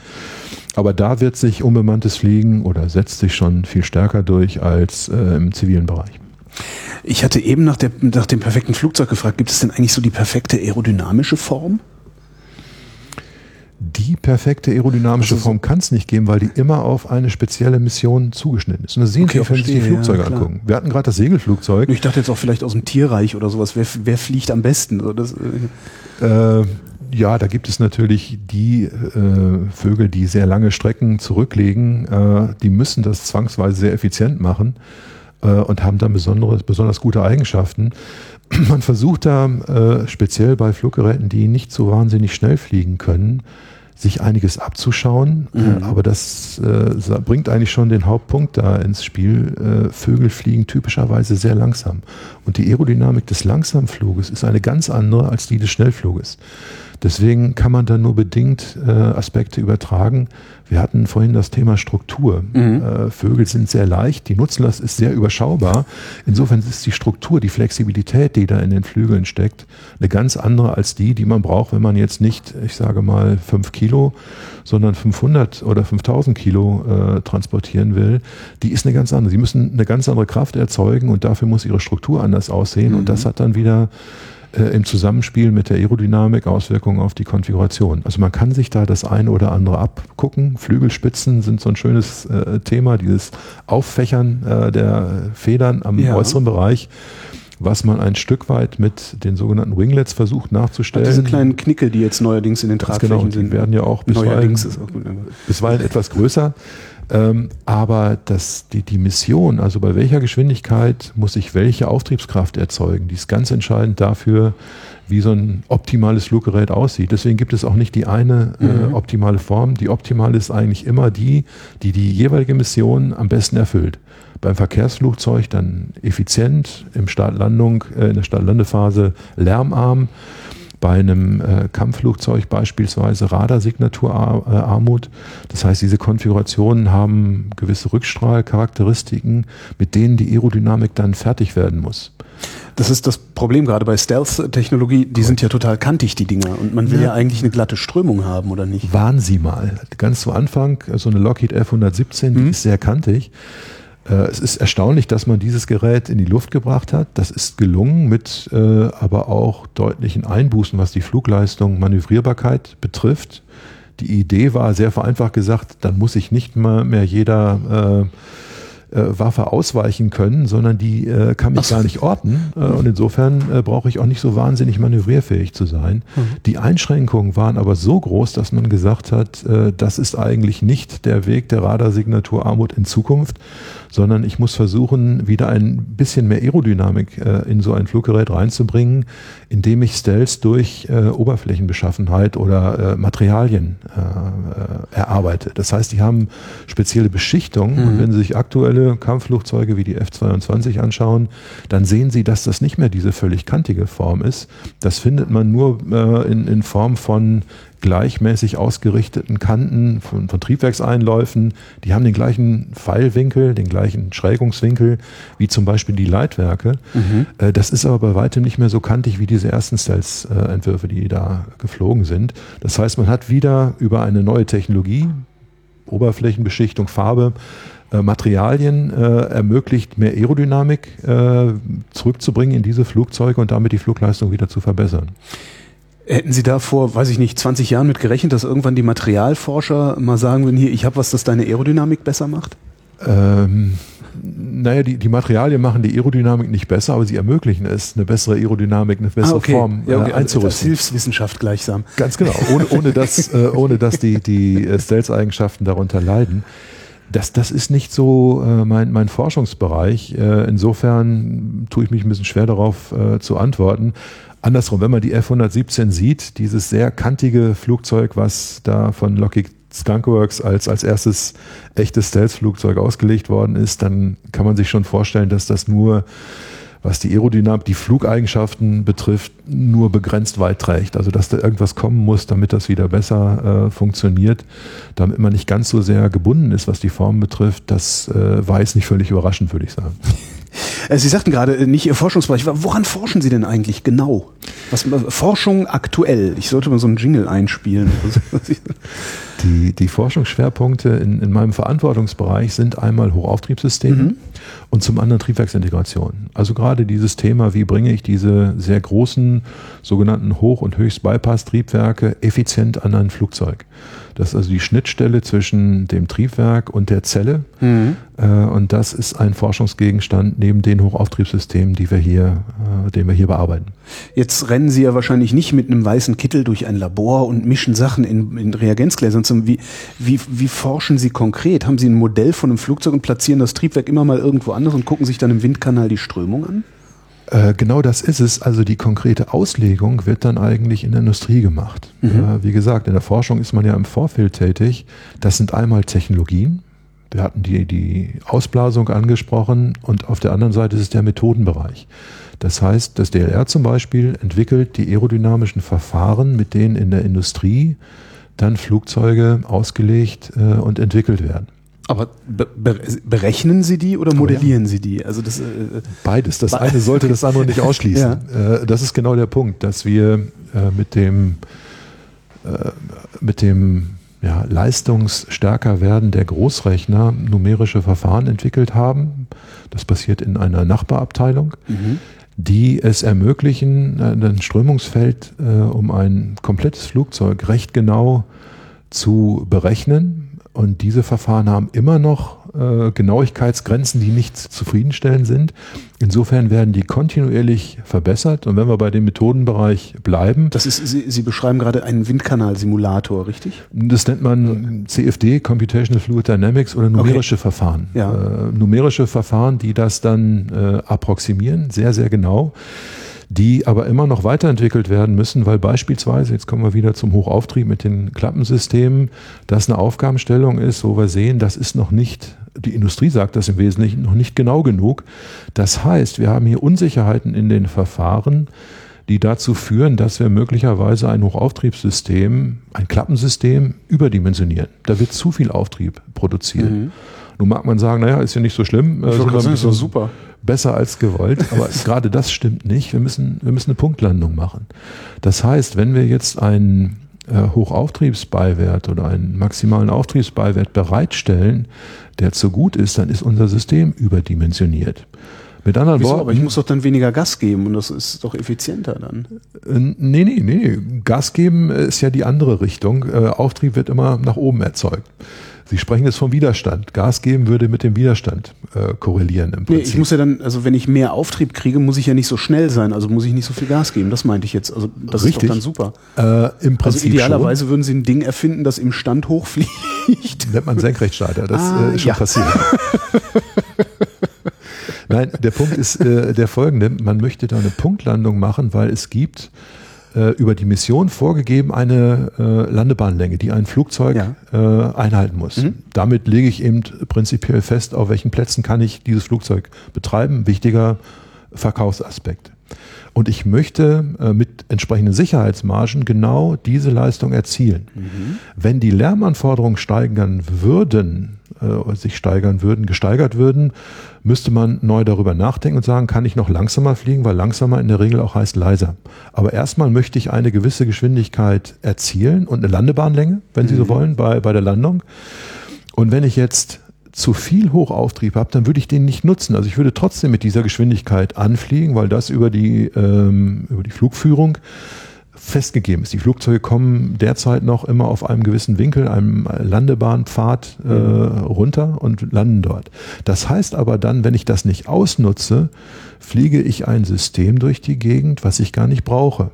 Aber da wird sich unbemanntes Fliegen oder setzt sich schon viel stärker durch als äh, im zivilen Bereich. Ich hatte eben nach, der, nach dem perfekten Flugzeug gefragt, gibt es denn eigentlich so die perfekte aerodynamische Form? Die perfekte aerodynamische also Form kann es nicht geben, weil die immer auf eine spezielle Mission zugeschnitten ist. Und das sehen okay, Sie auch, wenn Sie die Flugzeuge ja, angucken. Wir hatten gerade das Segelflugzeug. Ich dachte jetzt auch vielleicht aus dem Tierreich oder sowas. Wer, wer fliegt am besten? Das, äh, äh ja, da gibt es natürlich die äh, Vögel, die sehr lange Strecken zurücklegen. Äh, die müssen das zwangsweise sehr effizient machen äh, und haben dann besondere, besonders gute Eigenschaften. Man versucht da äh, speziell bei Fluggeräten, die nicht so wahnsinnig schnell fliegen können, sich einiges abzuschauen, äh, mhm. aber das äh, bringt eigentlich schon den Hauptpunkt da ins Spiel. Äh, Vögel fliegen typischerweise sehr langsam und die Aerodynamik des Langsamfluges ist eine ganz andere als die des Schnellfluges. Deswegen kann man da nur bedingt äh, Aspekte übertragen. Wir hatten vorhin das Thema Struktur. Mhm. Äh, Vögel sind sehr leicht, die Nutzlast ist sehr überschaubar. Insofern ist die Struktur, die Flexibilität, die da in den Flügeln steckt, eine ganz andere als die, die man braucht, wenn man jetzt nicht, ich sage mal, fünf Kilo, sondern 500 oder 5000 Kilo äh, transportieren will. Die ist eine ganz andere. Sie müssen eine ganz andere Kraft erzeugen und dafür muss ihre Struktur anders aussehen. Mhm. Und das hat dann wieder im Zusammenspiel mit der Aerodynamik Auswirkungen auf die Konfiguration. Also man kann sich da das eine oder andere abgucken. Flügelspitzen sind so ein schönes äh, Thema, dieses Auffächern äh, der Federn am ja. äußeren Bereich was man ein Stück weit mit den sogenannten Winglets versucht nachzustellen. diese kleinen Knickel, die jetzt neuerdings in den Tragflächen genau, die sind. Die werden ja auch bisweilen, auch bisweilen etwas größer. Ähm, aber das, die, die Mission, also bei welcher Geschwindigkeit muss ich welche Auftriebskraft erzeugen, die ist ganz entscheidend dafür, wie so ein optimales Fluggerät aussieht. Deswegen gibt es auch nicht die eine äh, mhm. optimale Form. Die optimale ist eigentlich immer die, die die jeweilige Mission am besten erfüllt. Beim Verkehrsflugzeug dann effizient, im Startlandung, äh, in der Startlandephase lärmarm bei einem äh, Kampfflugzeug beispielsweise Radarsignaturarmut. Das heißt, diese Konfigurationen haben gewisse Rückstrahlcharakteristiken, mit denen die Aerodynamik dann fertig werden muss. Das ist das Problem gerade bei Stealth-Technologie. Die sind ja total kantig, die Dinger. Und man will ja. ja. eigentlich eine glatte Strömung haben, oder nicht? Waren sie mal. Ganz zu Anfang, so eine Lockheed F-117, die mhm. ist sehr kantig. Äh, es ist erstaunlich, dass man dieses Gerät in die Luft gebracht hat. Das ist gelungen mit äh, aber auch deutlichen Einbußen, was die Flugleistung, Manövrierbarkeit betrifft. Die Idee war sehr vereinfacht gesagt, dann muss sich nicht mal mehr jeder äh, Waffe ausweichen können, sondern die äh, kann mich so. gar nicht orten. Äh, und insofern äh, brauche ich auch nicht so wahnsinnig manövrierfähig zu sein. Mhm. Die Einschränkungen waren aber so groß, dass man gesagt hat, äh, das ist eigentlich nicht der Weg der Radarsignatur Armut in Zukunft, sondern ich muss versuchen, wieder ein bisschen mehr Aerodynamik äh, in so ein Fluggerät reinzubringen, indem ich Stealth durch äh, Oberflächenbeschaffenheit oder äh, Materialien äh, äh, erarbeite. Das heißt, die haben spezielle Beschichtungen mhm. und wenn Sie sich aktuelle Kampfflugzeuge wie die F-22 anschauen, dann sehen Sie, dass das nicht mehr diese völlig kantige Form ist. Das findet man nur äh, in, in Form von gleichmäßig ausgerichteten Kanten von, von Triebwerkseinläufen. Die haben den gleichen Pfeilwinkel, den gleichen Schrägungswinkel wie zum Beispiel die Leitwerke. Mhm. Äh, das ist aber bei weitem nicht mehr so kantig wie diese ersten Stealth-Entwürfe, die da geflogen sind. Das heißt, man hat wieder über eine neue Technologie, Oberflächenbeschichtung, Farbe, äh, Materialien äh, ermöglicht, mehr Aerodynamik äh, zurückzubringen in diese Flugzeuge und damit die Flugleistung wieder zu verbessern. Hätten Sie da vor, weiß ich nicht, 20 Jahren mit gerechnet, dass irgendwann die Materialforscher mal sagen würden, hier, ich habe was, das deine Aerodynamik besser macht? Ähm, naja, die, die Materialien machen die Aerodynamik nicht besser, aber sie ermöglichen es, eine bessere Aerodynamik, eine bessere ah, okay. Form ja, okay. äh, einzurüsten. Das Hilfswissenschaft gleichsam. Ganz genau, ohne, ohne dass, äh, ohne dass die, die Stealth-Eigenschaften darunter leiden. Das, das ist nicht so äh, mein, mein Forschungsbereich. Äh, insofern tue ich mich ein bisschen schwer darauf äh, zu antworten. Andersrum, wenn man die F-117 sieht, dieses sehr kantige Flugzeug, was da von Lockheed Skunkworks als, als erstes echtes Stealth-Flugzeug ausgelegt worden ist, dann kann man sich schon vorstellen, dass das nur, was die Aerodynamik, die Flugeigenschaften betrifft, nur begrenzt weit trägt. Also dass da irgendwas kommen muss, damit das wieder besser äh, funktioniert, damit man nicht ganz so sehr gebunden ist, was die Form betrifft, das äh, war jetzt nicht völlig überraschend, würde ich sagen. Äh, Sie sagten gerade äh, nicht Ihr Forschungsbereich. Woran forschen Sie denn eigentlich genau? Was, Forschung aktuell. Ich sollte mal so einen Jingle einspielen. Die, die Forschungsschwerpunkte in, in meinem Verantwortungsbereich sind einmal Hochauftriebssysteme mhm. und zum anderen Triebwerksintegration. Also gerade dieses Thema, wie bringe ich diese sehr großen sogenannten Hoch- und Höchst-Bypass-Triebwerke effizient an ein Flugzeug. Das ist also die Schnittstelle zwischen dem Triebwerk und der Zelle. Mhm. Äh, und das ist ein Forschungsgegenstand neben den Hochauftriebssystemen, die wir hier, äh, den wir hier bearbeiten. Jetzt rennen Sie ja wahrscheinlich nicht mit einem weißen Kittel durch ein Labor und mischen Sachen in, in Reagenzgläsern. Wie, wie, wie forschen Sie konkret? Haben Sie ein Modell von einem Flugzeug und platzieren das Triebwerk immer mal irgendwo anders und gucken sich dann im Windkanal die Strömung an? Äh, genau das ist es. Also die konkrete Auslegung wird dann eigentlich in der Industrie gemacht. Mhm. Äh, wie gesagt, in der Forschung ist man ja im Vorfeld tätig. Das sind einmal Technologien. Wir hatten die, die Ausblasung angesprochen und auf der anderen Seite ist es der Methodenbereich. Das heißt, das DLR zum Beispiel entwickelt die aerodynamischen Verfahren, mit denen in der Industrie dann Flugzeuge ausgelegt äh, und entwickelt werden. Aber be berechnen Sie die oder modellieren ja. Sie die? Also das, äh, Beides. Das eine sollte das andere nicht ausschließen. Ja. Äh, das ist genau der Punkt, dass wir äh, mit dem, äh, mit dem ja, leistungsstärker werden der Großrechner numerische Verfahren entwickelt haben. Das passiert in einer Nachbarabteilung, mhm. die es ermöglichen, äh, ein Strömungsfeld äh, um ein komplettes Flugzeug recht genau zu berechnen und diese Verfahren haben immer noch äh, Genauigkeitsgrenzen, die nicht zufriedenstellend sind. Insofern werden die kontinuierlich verbessert. Und wenn wir bei dem Methodenbereich bleiben. Das ist, Sie, Sie beschreiben gerade einen Windkanalsimulator, richtig? Das nennt man CFD, Computational Fluid Dynamics oder numerische okay. Verfahren. Ja. Äh, numerische Verfahren, die das dann äh, approximieren, sehr, sehr genau die aber immer noch weiterentwickelt werden müssen, weil beispielsweise, jetzt kommen wir wieder zum Hochauftrieb mit den Klappensystemen, das eine Aufgabenstellung ist, wo wir sehen, das ist noch nicht die Industrie sagt das im Wesentlichen noch nicht genau genug. Das heißt, wir haben hier Unsicherheiten in den Verfahren, die dazu führen, dass wir möglicherweise ein Hochauftriebssystem, ein Klappensystem überdimensionieren. Da wird zu viel Auftrieb produziert. Mhm. Nun mag man sagen, naja, ist ja nicht so schlimm. Ich äh, ist so super. Besser als gewollt, aber gerade das stimmt nicht. Wir müssen, wir müssen eine Punktlandung machen. Das heißt, wenn wir jetzt einen äh, Hochauftriebsbeiwert oder einen maximalen Auftriebsbeiwert bereitstellen, der zu gut ist, dann ist unser System überdimensioniert. Mit anderen Wieso? Worten. Aber ich muss doch dann weniger Gas geben und das ist doch effizienter dann. Äh, nee, nee, nee. Gas geben ist ja die andere Richtung. Äh, Auftrieb wird immer nach oben erzeugt. Sie sprechen jetzt vom Widerstand. Gas geben würde mit dem Widerstand äh, korrelieren im Prinzip. Nee, ich muss ja dann, also wenn ich mehr Auftrieb kriege, muss ich ja nicht so schnell sein, also muss ich nicht so viel Gas geben. Das meinte ich jetzt. Also das Richtig. ist doch dann super. Äh, Im Prinzip also idealerweise schon. würden Sie ein Ding erfinden, das im Stand hochfliegt. Nennt man Senkrechtstarter, das ah, äh, ist schon ja. passiert. Nein, der Punkt ist äh, der folgende. Man möchte da eine Punktlandung machen, weil es gibt äh, über die Mission vorgegeben eine äh, Landebahnlänge, die ein Flugzeug ja. äh, einhalten muss. Mhm. Damit lege ich eben prinzipiell fest, auf welchen Plätzen kann ich dieses Flugzeug betreiben. Wichtiger Verkaufsaspekt. Und ich möchte äh, mit entsprechenden Sicherheitsmargen genau diese Leistung erzielen. Mhm. Wenn die Lärmanforderungen steigern würden, äh, sich steigern würden, gesteigert würden, müsste man neu darüber nachdenken und sagen, kann ich noch langsamer fliegen, weil langsamer in der Regel auch heißt leiser. Aber erstmal möchte ich eine gewisse Geschwindigkeit erzielen und eine Landebahnlänge, wenn mhm. Sie so mhm. wollen, bei, bei der Landung. Und wenn ich jetzt zu viel Hochauftrieb habe, dann würde ich den nicht nutzen. Also ich würde trotzdem mit dieser Geschwindigkeit anfliegen, weil das über die, ähm, über die Flugführung festgegeben ist. Die Flugzeuge kommen derzeit noch immer auf einem gewissen Winkel, einem Landebahnpfad äh, mhm. runter und landen dort. Das heißt aber dann, wenn ich das nicht ausnutze, fliege ich ein System durch die Gegend, was ich gar nicht brauche.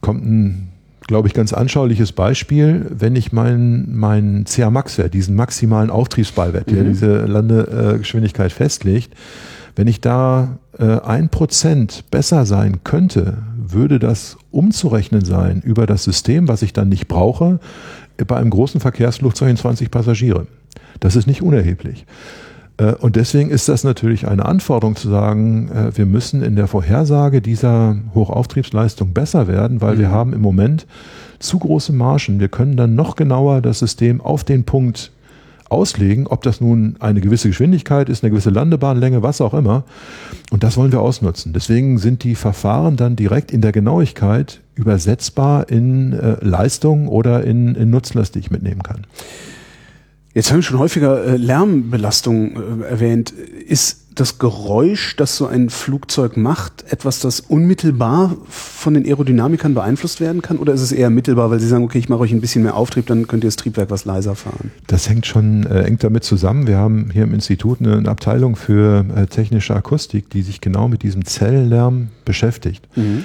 Kommt ein glaube ich, ganz anschauliches Beispiel, wenn ich meinen mein CA Max-Wert, diesen maximalen Auftriebsballwert, mhm. der diese Landegeschwindigkeit festlegt, wenn ich da äh, ein Prozent besser sein könnte, würde das umzurechnen sein über das System, was ich dann nicht brauche, bei einem großen Verkehrsflugzeug in 20 Passagiere. Das ist nicht unerheblich. Äh, und deswegen ist das natürlich eine Anforderung zu sagen, äh, wir müssen in der Vorhersage dieser Hochauftriebsleistung besser werden, weil mhm. wir haben im Moment zu große Margen. Wir können dann noch genauer das System auf den Punkt auslegen, ob das nun eine gewisse Geschwindigkeit ist, eine gewisse Landebahnlänge, was auch immer. Und das wollen wir ausnutzen. Deswegen sind die Verfahren dann direkt in der Genauigkeit übersetzbar in äh, Leistung oder in, in Nutzlast, die ich mitnehmen kann. Jetzt haben wir schon häufiger äh, Lärmbelastung äh, erwähnt. Ist das Geräusch, das so ein Flugzeug macht, etwas, das unmittelbar von den Aerodynamikern beeinflusst werden kann? Oder ist es eher mittelbar, weil sie sagen, okay, ich mache euch ein bisschen mehr Auftrieb, dann könnt ihr das Triebwerk was leiser fahren? Das hängt schon äh, eng damit zusammen. Wir haben hier im Institut eine, eine Abteilung für äh, technische Akustik, die sich genau mit diesem Zelllärm beschäftigt. Mhm.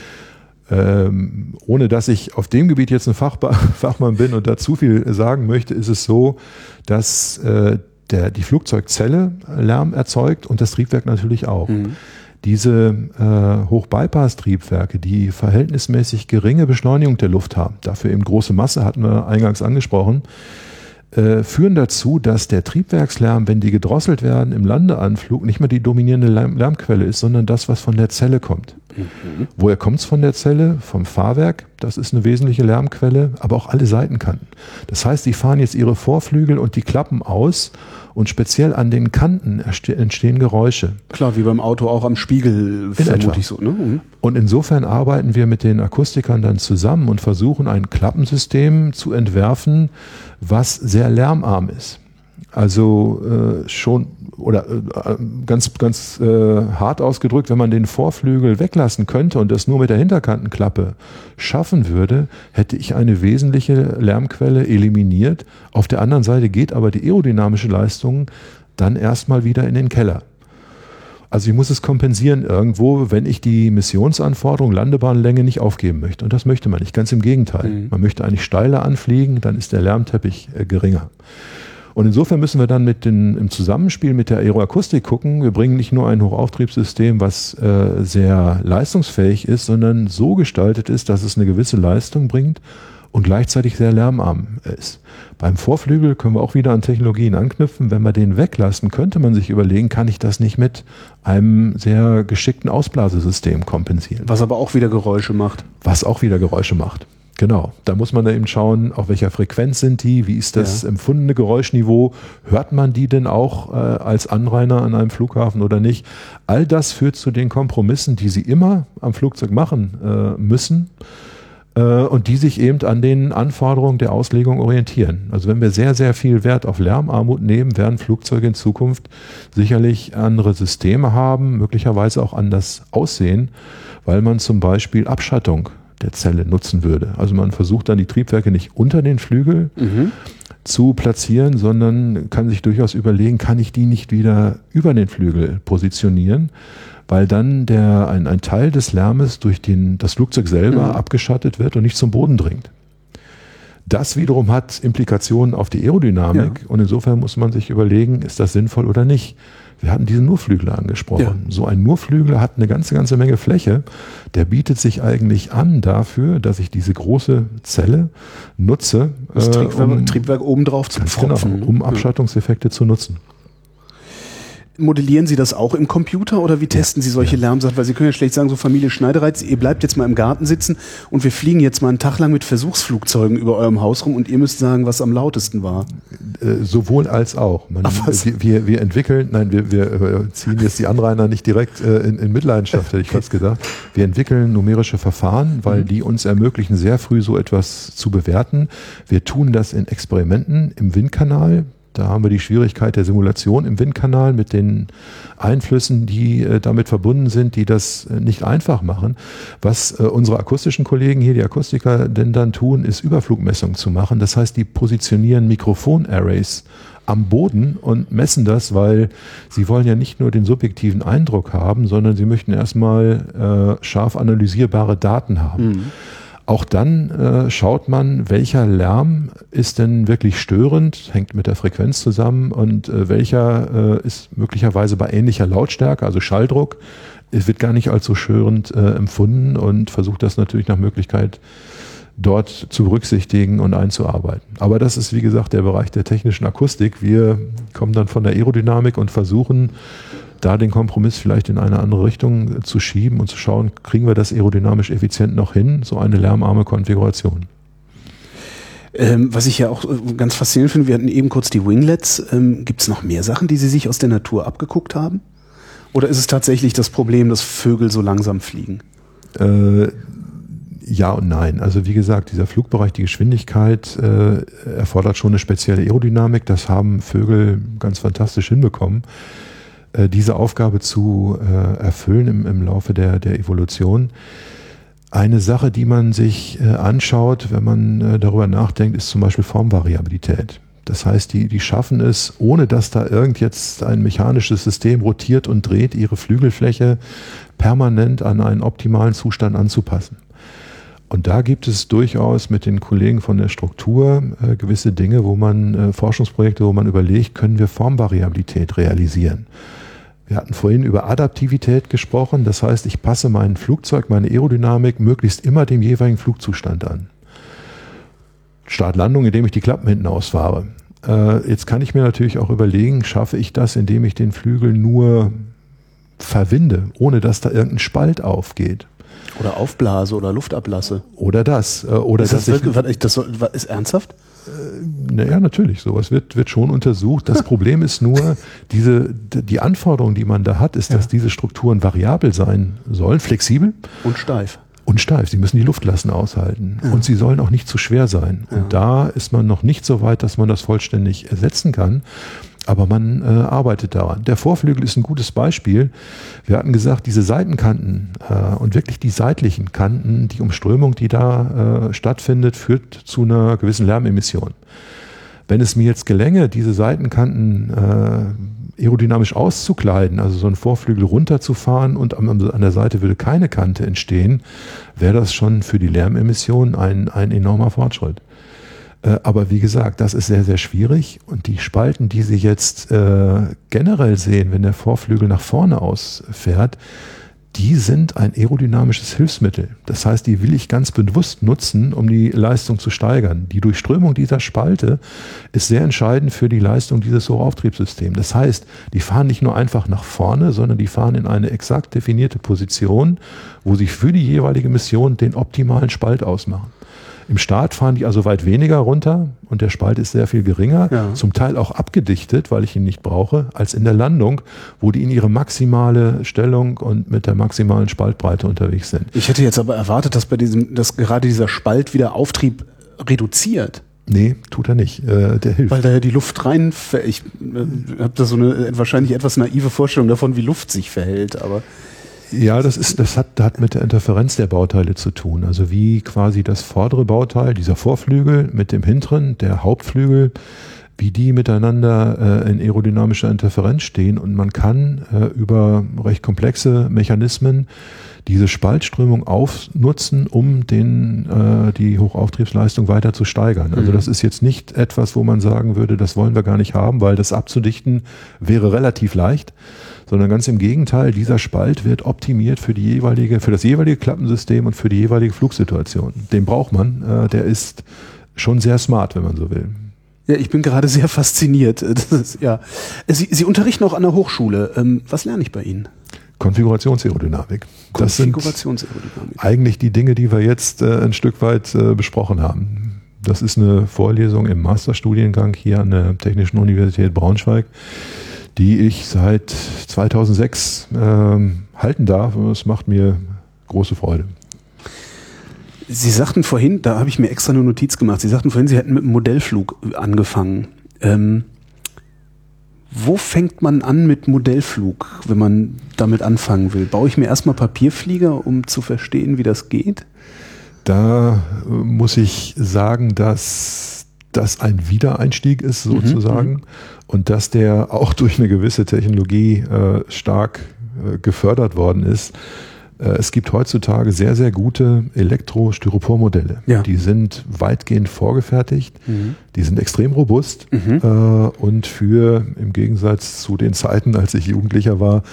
Ähm, ohne dass ich auf dem Gebiet jetzt ein Fach, Fachmann bin und da zu viel sagen möchte, ist es so, dass äh, der, die Flugzeugzelle Lärm erzeugt und das Triebwerk natürlich auch. Mhm. Diese äh, Hochbypass-Triebwerke, die verhältnismäßig geringe Beschleunigung der Luft haben, dafür eben große Masse, hatten wir eingangs angesprochen, äh, führen dazu, dass der Triebwerkslärm, wenn die gedrosselt werden im Landeanflug, nicht mehr die dominierende Lärm Lärmquelle ist, sondern das, was von der Zelle kommt. Mhm. Woher kommt es von der Zelle? Vom Fahrwerk. Das ist eine wesentliche Lärmquelle, aber auch alle Seitenkanten. Das heißt, die fahren jetzt ihre Vorflügel und die Klappen aus und speziell an den Kanten entstehen Geräusche. Klar, wie beim Auto auch am Spiegel, vermute ich so. Ne? Mhm. Und insofern arbeiten wir mit den Akustikern dann zusammen und versuchen ein Klappensystem zu entwerfen, was sehr lärmarm ist. Also äh, schon oder äh, ganz ganz äh, hart ausgedrückt, wenn man den Vorflügel weglassen könnte und das nur mit der Hinterkantenklappe schaffen würde, hätte ich eine wesentliche Lärmquelle eliminiert. Auf der anderen Seite geht aber die aerodynamische Leistung dann erstmal wieder in den Keller. Also ich muss es kompensieren irgendwo, wenn ich die Missionsanforderung Landebahnlänge nicht aufgeben möchte. Und das möchte man nicht. Ganz im Gegenteil. Mhm. Man möchte eigentlich steiler anfliegen, dann ist der Lärmteppich äh, geringer. Und insofern müssen wir dann mit den, im Zusammenspiel mit der Aeroakustik gucken. Wir bringen nicht nur ein Hochauftriebssystem, was äh, sehr leistungsfähig ist, sondern so gestaltet ist, dass es eine gewisse Leistung bringt und gleichzeitig sehr lärmarm ist. Beim Vorflügel können wir auch wieder an Technologien anknüpfen. Wenn wir den weglassen, könnte man sich überlegen, kann ich das nicht mit einem sehr geschickten Ausblasesystem kompensieren. Was aber auch wieder Geräusche macht. Was auch wieder Geräusche macht. Genau, da muss man eben schauen, auf welcher Frequenz sind die, wie ist das ja. empfundene Geräuschniveau, hört man die denn auch äh, als Anrainer an einem Flughafen oder nicht? All das führt zu den Kompromissen, die Sie immer am Flugzeug machen äh, müssen äh, und die sich eben an den Anforderungen der Auslegung orientieren. Also wenn wir sehr, sehr viel Wert auf Lärmarmut nehmen, werden Flugzeuge in Zukunft sicherlich andere Systeme haben, möglicherweise auch anders aussehen, weil man zum Beispiel Abschattung der Zelle nutzen würde. Also man versucht dann die Triebwerke nicht unter den Flügel mhm. zu platzieren, sondern kann sich durchaus überlegen, kann ich die nicht wieder über den Flügel positionieren, weil dann der, ein, ein Teil des Lärmes durch den, das Flugzeug selber mhm. abgeschattet wird und nicht zum Boden dringt. Das wiederum hat Implikationen auf die Aerodynamik ja. und insofern muss man sich überlegen, ist das sinnvoll oder nicht. Wir hatten diesen Nurflügler angesprochen. Ja. So ein Nurflügler hat eine ganze, ganze Menge Fläche. Der bietet sich eigentlich an dafür, dass ich diese große Zelle nutze. Das Triebwerk, um, Triebwerk obendrauf zu pfropfen. Genau, um Abschattungseffekte zu nutzen. Modellieren Sie das auch im Computer oder wie testen Sie solche ja. Lärmsachen? Weil Sie können ja schlecht sagen, so Familie Schneidereiz, ihr bleibt jetzt mal im Garten sitzen und wir fliegen jetzt mal einen Tag lang mit Versuchsflugzeugen über eurem Haus rum und ihr müsst sagen, was am lautesten war. Äh, sowohl als auch. Man, Ach, wir, wir, wir, entwickeln, nein, wir, wir äh, ziehen jetzt die Anrainer nicht direkt äh, in, in Mitleidenschaft, hätte ich fast gesagt. Wir entwickeln numerische Verfahren, weil mhm. die uns ermöglichen, sehr früh so etwas zu bewerten. Wir tun das in Experimenten im Windkanal da haben wir die Schwierigkeit der Simulation im Windkanal mit den Einflüssen, die äh, damit verbunden sind, die das äh, nicht einfach machen. Was äh, unsere akustischen Kollegen hier, die Akustiker, denn dann tun, ist Überflugmessungen zu machen. Das heißt, die positionieren Mikrofonarrays am Boden und messen das, weil sie wollen ja nicht nur den subjektiven Eindruck haben, sondern sie möchten erstmal äh, scharf analysierbare Daten haben. Mhm. Auch dann äh, schaut man, welcher Lärm ist denn wirklich störend, hängt mit der Frequenz zusammen und äh, welcher äh, ist möglicherweise bei ähnlicher Lautstärke, also Schalldruck, wird gar nicht als so störend äh, empfunden und versucht das natürlich nach Möglichkeit dort zu berücksichtigen und einzuarbeiten. Aber das ist, wie gesagt, der Bereich der technischen Akustik. Wir kommen dann von der Aerodynamik und versuchen da den Kompromiss vielleicht in eine andere Richtung zu schieben und zu schauen, kriegen wir das aerodynamisch effizient noch hin, so eine lärmarme Konfiguration. Ähm, was ich ja auch äh, ganz faszinierend finde, wir hatten eben kurz die Winglets. Ähm, Gibt es noch mehr Sachen, die Sie sich aus der Natur abgeguckt haben? Oder ist es tatsächlich das Problem, dass Vögel so langsam fliegen? Äh, ja und nein. Also wie gesagt, dieser Flugbereich, die Geschwindigkeit äh, erfordert schon eine spezielle Aerodynamik. Das haben Vögel ganz fantastisch hinbekommen. Äh, diese Aufgabe zu äh, erfüllen im, im Laufe der, der Evolution. Eine Sache, die man sich äh, anschaut, wenn man darüber nachdenkt, ist zum Beispiel Formvariabilität. Das heißt, die, die schaffen es, ohne dass da irgend jetzt ein mechanisches System rotiert und dreht, ihre Flügelfläche permanent an einen optimalen Zustand anzupassen. Und da gibt es durchaus mit den Kollegen von der Struktur äh, gewisse Dinge, wo man äh, Forschungsprojekte, wo man überlegt, können wir Formvariabilität realisieren. Wir hatten vorhin über Adaptivität gesprochen. Das heißt, ich passe mein Flugzeug, meine Aerodynamik möglichst immer dem jeweiligen Flugzustand an. Start-Landung, indem ich die Klappen hinten ausfahre. Äh, jetzt kann ich mir natürlich auch überlegen, schaffe ich das, indem ich den Flügel nur verwinde, ohne dass da irgendein Spalt aufgeht. Oder aufblase oder Luft ablasse. Oder das. Äh, oder ist das, wirklich, das ist ernsthaft? Naja, natürlich, sowas wird, wird schon untersucht. Das Problem ist nur, diese, die Anforderung, die man da hat, ist, ja. dass diese Strukturen variabel sein sollen, flexibel. Und steif. Und steif. Sie müssen die Luftlassen aushalten. Ja. Und sie sollen auch nicht zu schwer sein. Ja. Und da ist man noch nicht so weit, dass man das vollständig ersetzen kann. Aber man äh, arbeitet daran. Der Vorflügel ist ein gutes Beispiel. Wir hatten gesagt, diese Seitenkanten äh, und wirklich die seitlichen Kanten, die Umströmung, die da äh, stattfindet, führt zu einer gewissen Lärmemission. Wenn es mir jetzt gelänge, diese Seitenkanten äh, aerodynamisch auszukleiden, also so einen Vorflügel runterzufahren und an, an der Seite würde keine Kante entstehen, wäre das schon für die Lärmemission ein, ein enormer Fortschritt. Äh, aber wie gesagt, das ist sehr, sehr schwierig. Und die Spalten, die Sie jetzt äh, generell sehen, wenn der Vorflügel nach vorne ausfährt, die sind ein aerodynamisches Hilfsmittel. Das heißt, die will ich ganz bewusst nutzen, um die Leistung zu steigern. Die Durchströmung dieser Spalte ist sehr entscheidend für die Leistung dieses Hochauftriebssystems. Das heißt, die fahren nicht nur einfach nach vorne, sondern die fahren in eine exakt definierte Position, wo sie für die jeweilige Mission den optimalen Spalt ausmachen. Im Start fahren die also weit weniger runter und der Spalt ist sehr viel geringer, ja. zum Teil auch abgedichtet, weil ich ihn nicht brauche, als in der Landung, wo die in ihre maximale Stellung und mit der maximalen Spaltbreite unterwegs sind. Ich hätte jetzt aber erwartet, dass bei diesem, dass gerade dieser Spalt wieder Auftrieb reduziert. Nee, tut er nicht. Äh, der hilft. Weil da ja die Luft rein. Ich äh, habe da so eine wahrscheinlich etwas naive Vorstellung davon, wie Luft sich verhält, aber. Ja, das ist, das hat, hat mit der Interferenz der Bauteile zu tun. Also wie quasi das vordere Bauteil, dieser Vorflügel mit dem hinteren, der Hauptflügel, wie die miteinander äh, in aerodynamischer Interferenz stehen und man kann äh, über recht komplexe Mechanismen diese Spaltströmung aufnutzen, um den, äh, die Hochauftriebsleistung weiter zu steigern. Also mhm. das ist jetzt nicht etwas, wo man sagen würde, das wollen wir gar nicht haben, weil das abzudichten wäre relativ leicht, sondern ganz im Gegenteil, dieser Spalt wird optimiert für die jeweilige, für das jeweilige Klappensystem und für die jeweilige Flugsituation. Den braucht man, äh, der ist schon sehr smart, wenn man so will. Ja, ich bin gerade sehr fasziniert. Ist, ja. Sie, Sie unterrichten auch an der Hochschule. Ähm, was lerne ich bei Ihnen? Konfigurationsaerodynamik. Das sind eigentlich die Dinge, die wir jetzt äh, ein Stück weit äh, besprochen haben. Das ist eine Vorlesung im Masterstudiengang hier an der Technischen Universität Braunschweig, die ich seit 2006 äh, halten darf. Und es macht mir große Freude. Sie sagten vorhin, da habe ich mir extra eine Notiz gemacht, Sie sagten vorhin, Sie hätten mit einem Modellflug angefangen. Ähm, wo fängt man an mit Modellflug, wenn man damit anfangen will? Baue ich mir erstmal Papierflieger, um zu verstehen, wie das geht? Da äh, muss ich sagen, dass das ein Wiedereinstieg ist, mhm, sozusagen, mhm, und dass der auch durch eine gewisse Technologie äh, stark äh, gefördert worden ist. Äh, es gibt heutzutage sehr, sehr gute Elektro-Styropor-Modelle. Ja. Die sind weitgehend vorgefertigt, mhm. die sind extrem robust mhm. äh, und für, im Gegensatz zu den Zeiten, als ich Jugendlicher war,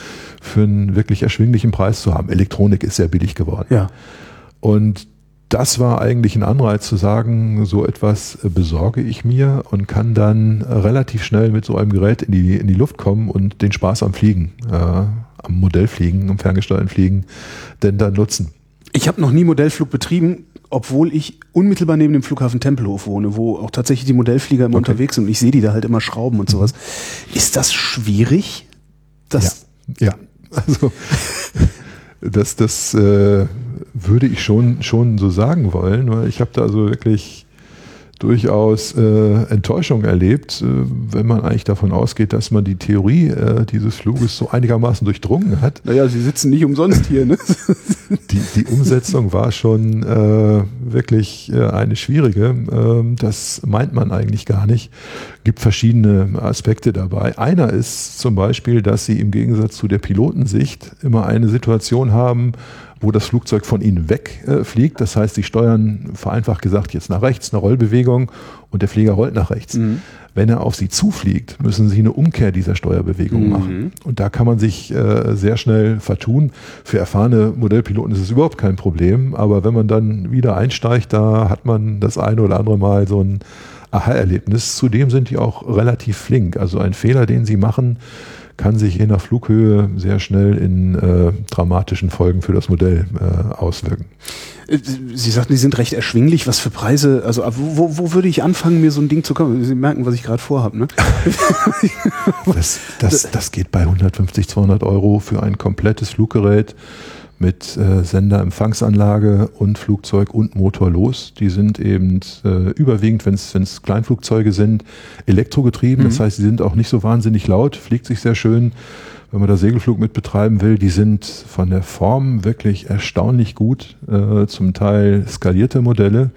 für einen wirklich erschwinglichen Preis zu haben. Elektronik ist sehr billig geworden. Ja. Und das war eigentlich ein Anreiz zu sagen, so etwas besorge ich mir und kann dann relativ schnell mit so einem Gerät in die, in die Luft kommen und den Spaß am Fliegen äh, am Modellfliegen, am ferngesteuerten Fliegen denn dann nutzen? Ich habe noch nie Modellflug betrieben, obwohl ich unmittelbar neben dem Flughafen Tempelhof wohne, wo auch tatsächlich die Modellflieger immer okay. unterwegs sind und ich sehe die da halt immer schrauben und sowas. Mhm. Ist das schwierig? Das ja. ja, also das, das äh, würde ich schon, schon so sagen wollen, weil ich habe da also wirklich durchaus äh, Enttäuschung erlebt, äh, wenn man eigentlich davon ausgeht, dass man die Theorie äh, dieses Fluges so einigermaßen durchdrungen hat. Naja, Sie sitzen nicht umsonst hier. Ne? die, die Umsetzung war schon äh, wirklich äh, eine schwierige. Ähm, das meint man eigentlich gar nicht. Gibt verschiedene Aspekte dabei. Einer ist zum Beispiel, dass Sie im Gegensatz zu der Pilotensicht immer eine Situation haben, wo das Flugzeug von ihnen wegfliegt. Äh, das heißt, sie steuern vereinfacht gesagt jetzt nach rechts, eine Rollbewegung und der Flieger rollt nach rechts. Mhm. Wenn er auf sie zufliegt, müssen sie eine Umkehr dieser Steuerbewegung mhm. machen. Und da kann man sich äh, sehr schnell vertun. Für erfahrene Modellpiloten ist es überhaupt kein Problem. Aber wenn man dann wieder einsteigt, da hat man das eine oder andere Mal so ein Aha-Erlebnis. Zudem sind die auch relativ flink. Also ein Fehler, den sie machen, kann sich je nach Flughöhe sehr schnell in äh, dramatischen Folgen für das Modell äh, auswirken. Äh, Sie sagten, die sind recht erschwinglich. Was für Preise? Also wo, wo würde ich anfangen, mir so ein Ding zu kaufen? Sie merken, was ich gerade vorhabe. Ne? das, das, das geht bei 150, 200 Euro für ein komplettes Fluggerät mit äh, Senderempfangsanlage und Flugzeug und Motor los. Die sind eben äh, überwiegend, wenn es Kleinflugzeuge sind, elektrogetrieben. Mhm. Das heißt, sie sind auch nicht so wahnsinnig laut, fliegt sich sehr schön. Wenn man da Segelflug mit betreiben will, die sind von der Form wirklich erstaunlich gut, äh, zum Teil skalierte Modelle.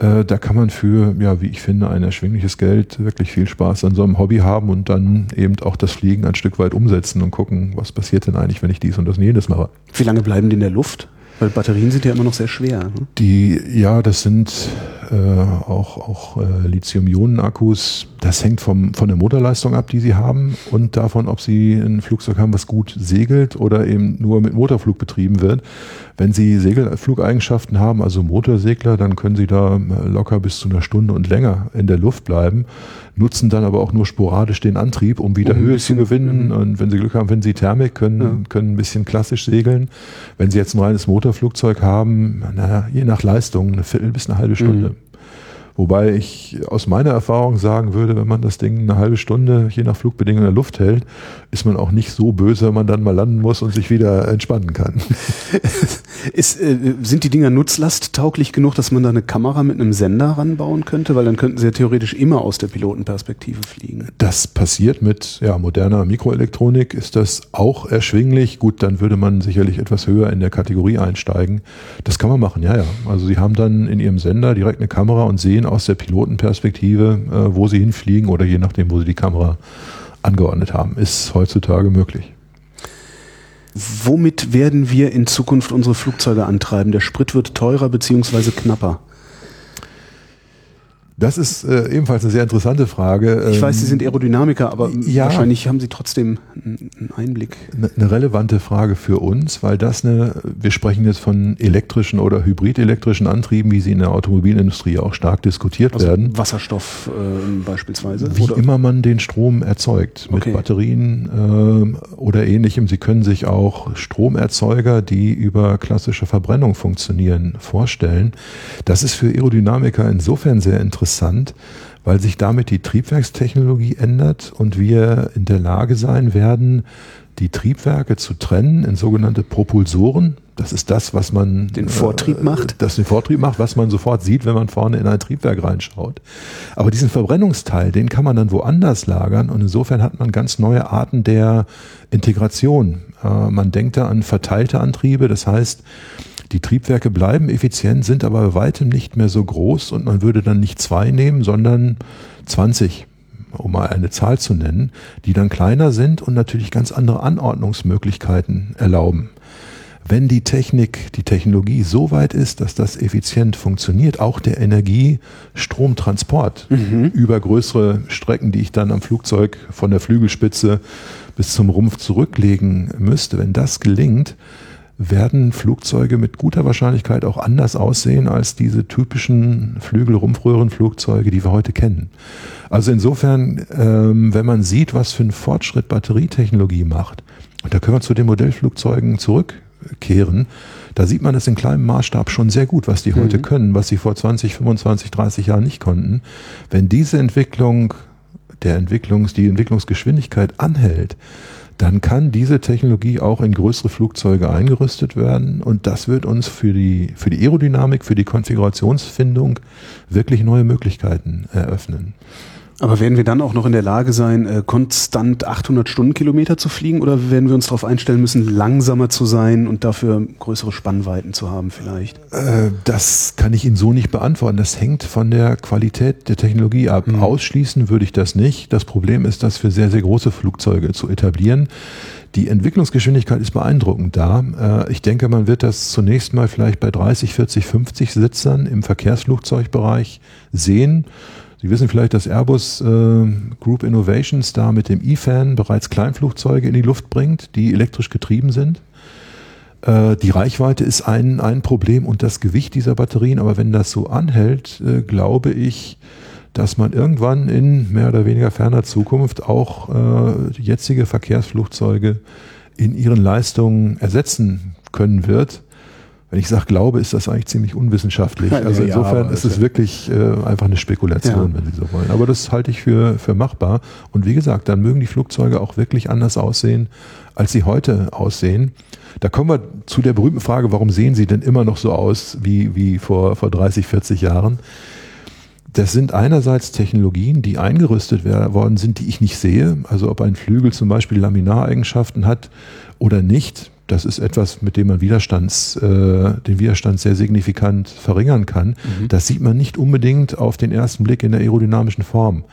Äh, da kann man für, ja, wie ich finde, ein erschwingliches Geld wirklich viel Spaß an so einem Hobby haben und dann eben auch das Fliegen ein Stück weit umsetzen und gucken, was passiert denn eigentlich, wenn ich dies und das und jenes mache. Wie lange bleiben die in der Luft? Weil Batterien sind ja immer noch sehr schwer. Ne? Die, ja, das sind äh, auch, auch äh, Lithium-Ionen-Akkus. Das hängt vom, von der Motorleistung ab, die sie haben und davon, ob sie ein Flugzeug haben, was gut segelt oder eben nur mit Motorflug betrieben wird. Wenn sie Segelflugeigenschaften haben, also Motorsegler, dann können sie da äh, locker bis zu einer Stunde und länger in der Luft bleiben, nutzen dann aber auch nur sporadisch den Antrieb, um wieder um Höhe zu gewinnen. Mhm. Und wenn sie Glück haben, wenn sie Thermik können, ja. können ein bisschen klassisch segeln. Wenn sie jetzt ein reines Motorflugzeug haben, naja, je nach Leistung, eine Viertel bis eine halbe Stunde. Mhm. Wobei ich aus meiner Erfahrung sagen würde, wenn man das Ding eine halbe Stunde je nach Flugbedingungen in der Luft hält, ist man auch nicht so böse, wenn man dann mal landen muss und sich wieder entspannen kann. ist, äh, sind die Dinger nutzlasttauglich genug, dass man da eine Kamera mit einem Sender ranbauen könnte? Weil dann könnten sie ja theoretisch immer aus der Pilotenperspektive fliegen. Das passiert mit ja, moderner Mikroelektronik, ist das auch erschwinglich. Gut, dann würde man sicherlich etwas höher in der Kategorie einsteigen. Das kann man machen, ja, ja. Also sie haben dann in ihrem Sender direkt eine Kamera und sehen aus der Pilotenperspektive, äh, wo sie hinfliegen oder je nachdem, wo sie die Kamera angeordnet haben. Ist heutzutage möglich. Womit werden wir in Zukunft unsere Flugzeuge antreiben? Der Sprit wird teurer bzw. knapper. Das ist äh, ebenfalls eine sehr interessante Frage. Ich weiß, Sie sind ähm, Aerodynamiker, aber ja, wahrscheinlich haben Sie trotzdem einen Einblick. Eine, eine relevante Frage für uns, weil das eine, wir sprechen jetzt von elektrischen oder hybridelektrischen Antrieben, wie sie in der Automobilindustrie auch stark diskutiert also werden. Wasserstoff äh, beispielsweise? Wie oder? immer man den Strom erzeugt, mit okay. Batterien äh, oder ähnlichem. Sie können sich auch Stromerzeuger, die über klassische Verbrennung funktionieren, vorstellen. Das ist für Aerodynamiker insofern sehr interessant interessant, weil sich damit die Triebwerkstechnologie ändert und wir in der Lage sein werden, die Triebwerke zu trennen in sogenannte Propulsoren. Das ist das, was man den Vortrieb äh, macht. Das den Vortrieb macht, was man sofort sieht, wenn man vorne in ein Triebwerk reinschaut. Aber diesen Verbrennungsteil, den kann man dann woanders lagern und insofern hat man ganz neue Arten der Integration. Äh, man denkt da an verteilte Antriebe, das heißt, die Triebwerke bleiben effizient, sind aber bei weitem nicht mehr so groß und man würde dann nicht zwei nehmen, sondern 20 um mal eine Zahl zu nennen, die dann kleiner sind und natürlich ganz andere Anordnungsmöglichkeiten erlauben. Wenn die Technik, die Technologie so weit ist, dass das effizient funktioniert, auch der Energiestromtransport mhm. über größere Strecken, die ich dann am Flugzeug von der Flügelspitze bis zum Rumpf zurücklegen müsste, wenn das gelingt, werden Flugzeuge mit guter Wahrscheinlichkeit auch anders aussehen als diese typischen Flügel-Rumpfröhrenflugzeuge, die wir heute kennen. Also insofern, ähm, wenn man sieht, was für einen Fortschritt Batterietechnologie macht, und da können wir zu den Modellflugzeugen zurückkehren, da sieht man es in kleinem Maßstab schon sehr gut, was die mhm. heute können, was sie vor 20, 25, 30 Jahren nicht konnten. Wenn diese Entwicklung, der Entwicklungs, die Entwicklungsgeschwindigkeit anhält, dann kann diese Technologie auch in größere Flugzeuge eingerüstet werden und das wird uns für die, für die Aerodynamik, für die Konfigurationsfindung wirklich neue Möglichkeiten eröffnen. Aber werden wir dann auch noch in der Lage sein, äh, konstant 800 Stundenkilometer zu fliegen oder werden wir uns darauf einstellen müssen, langsamer zu sein und dafür größere Spannweiten zu haben vielleicht? Äh, das kann ich Ihnen so nicht beantworten. Das hängt von der Qualität der Technologie ab. Mhm. Ausschließen würde ich das nicht. Das Problem ist, das für sehr, sehr große Flugzeuge zu etablieren. Die Entwicklungsgeschwindigkeit ist beeindruckend da. Äh, ich denke, man wird das zunächst mal vielleicht bei 30, 40, 50 Sitzern im Verkehrsflugzeugbereich sehen. Sie wissen vielleicht, dass Airbus äh, Group Innovations da mit dem E-Fan bereits Kleinflugzeuge in die Luft bringt, die elektrisch getrieben sind. Äh, die Reichweite ist ein, ein Problem und das Gewicht dieser Batterien. Aber wenn das so anhält, äh, glaube ich, dass man irgendwann in mehr oder weniger ferner Zukunft auch äh, jetzige Verkehrsflugzeuge in ihren Leistungen ersetzen können wird. Wenn ich sage Glaube, ist das eigentlich ziemlich unwissenschaftlich. Also insofern ja, ist es wirklich äh, einfach eine Spekulation, ja. wenn Sie so wollen. Aber das halte ich für, für machbar. Und wie gesagt, dann mögen die Flugzeuge auch wirklich anders aussehen, als sie heute aussehen. Da kommen wir zu der berühmten Frage, warum sehen sie denn immer noch so aus wie, wie vor, vor 30, 40 Jahren? Das sind einerseits Technologien, die eingerüstet worden sind, die ich nicht sehe. Also ob ein Flügel zum Beispiel Laminareigenschaften hat oder nicht das ist etwas, mit dem man Widerstands, äh, den Widerstand sehr signifikant verringern kann. Mhm. Das sieht man nicht unbedingt auf den ersten Blick in der aerodynamischen Form.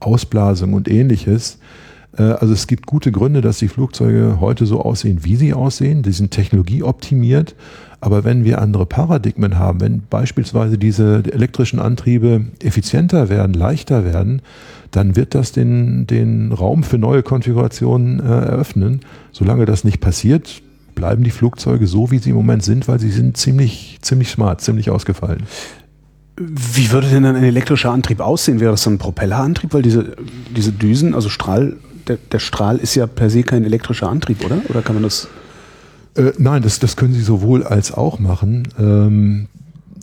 Ausblasung und ähnliches. Äh, also es gibt gute Gründe, dass die Flugzeuge heute so aussehen, wie sie aussehen. Die sind technologieoptimiert. Aber wenn wir andere Paradigmen haben, wenn beispielsweise diese elektrischen Antriebe effizienter werden, leichter werden, dann wird das den, den Raum für neue Konfigurationen äh, eröffnen. Solange das nicht passiert, bleiben die Flugzeuge so, wie sie im Moment sind, weil sie sind ziemlich, ziemlich smart, ziemlich ausgefallen. Wie würde denn dann ein elektrischer Antrieb aussehen? Wäre das so ein Propellerantrieb? Weil diese, diese Düsen, also Strahl, der, der Strahl ist ja per se kein elektrischer Antrieb, oder? Oder kann man das? Äh, nein, das, das können Sie sowohl als auch machen. Ähm,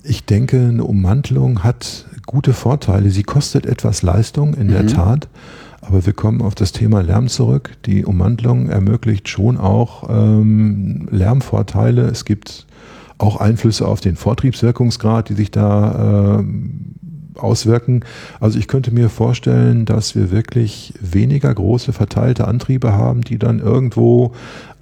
ich denke, eine Ummantelung hat gute Vorteile. Sie kostet etwas Leistung, in mhm. der Tat. Aber wir kommen auf das Thema Lärm zurück. Die Ummantelung ermöglicht schon auch ähm, Lärmvorteile. Es gibt auch Einflüsse auf den Vortriebswirkungsgrad, die sich da äh, auswirken. Also ich könnte mir vorstellen, dass wir wirklich weniger große verteilte Antriebe haben, die dann irgendwo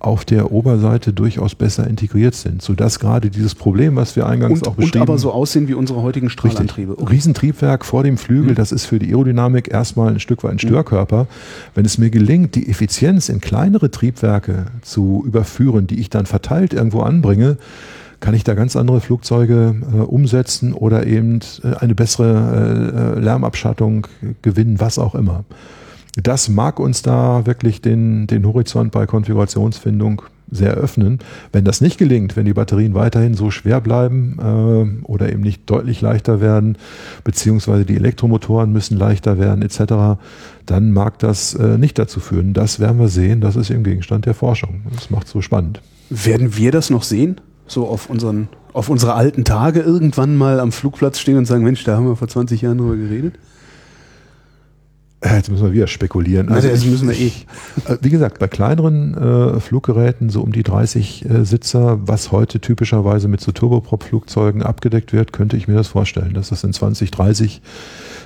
auf der Oberseite durchaus besser integriert sind, sodass gerade dieses Problem, was wir eingangs und, auch beschrieben Und aber so aussehen wie unsere heutigen Strahlantriebe. Okay. Riesentriebwerk vor dem Flügel, mhm. das ist für die Aerodynamik erstmal ein Stück weit ein mhm. Störkörper. Wenn es mir gelingt, die Effizienz in kleinere Triebwerke zu überführen, die ich dann verteilt irgendwo anbringe, kann ich da ganz andere Flugzeuge äh, umsetzen oder eben äh, eine bessere äh, Lärmabschattung gewinnen, was auch immer. Das mag uns da wirklich den, den Horizont bei Konfigurationsfindung sehr öffnen. Wenn das nicht gelingt, wenn die Batterien weiterhin so schwer bleiben äh, oder eben nicht deutlich leichter werden, beziehungsweise die Elektromotoren müssen leichter werden etc., dann mag das äh, nicht dazu führen. Das werden wir sehen. Das ist im Gegenstand der Forschung. Das macht so spannend. Werden wir das noch sehen? So auf unseren, auf unsere alten Tage irgendwann mal am Flugplatz stehen und sagen, Mensch, da haben wir vor 20 Jahren drüber geredet? Jetzt müssen wir wieder spekulieren. Also das müssen wir eh. Äh, wie gesagt, bei kleineren äh, Fluggeräten, so um die 30 äh, Sitzer, was heute typischerweise mit so Turboprop-Flugzeugen abgedeckt wird, könnte ich mir das vorstellen, dass das in 20, 30,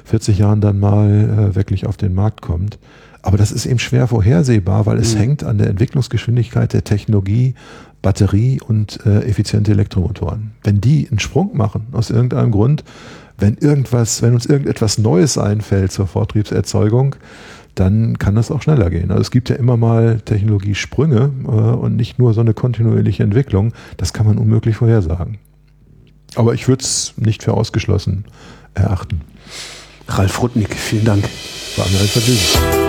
40 Jahren dann mal äh, wirklich auf den Markt kommt. Aber das ist eben schwer vorhersehbar, weil es mhm. hängt an der Entwicklungsgeschwindigkeit der Technologie, Batterie und äh, effiziente Elektromotoren. Wenn die einen Sprung machen, aus irgendeinem Grund, wenn irgendwas, wenn uns irgendetwas Neues einfällt zur Vortriebserzeugung, dann kann das auch schneller gehen. Also es gibt ja immer mal Technologiesprünge äh, und nicht nur so eine kontinuierliche Entwicklung. Das kann man unmöglich vorhersagen. Aber ich würde es nicht für ausgeschlossen erachten. Ralf Rudnick, vielen Dank. War mir ein Vergnügen.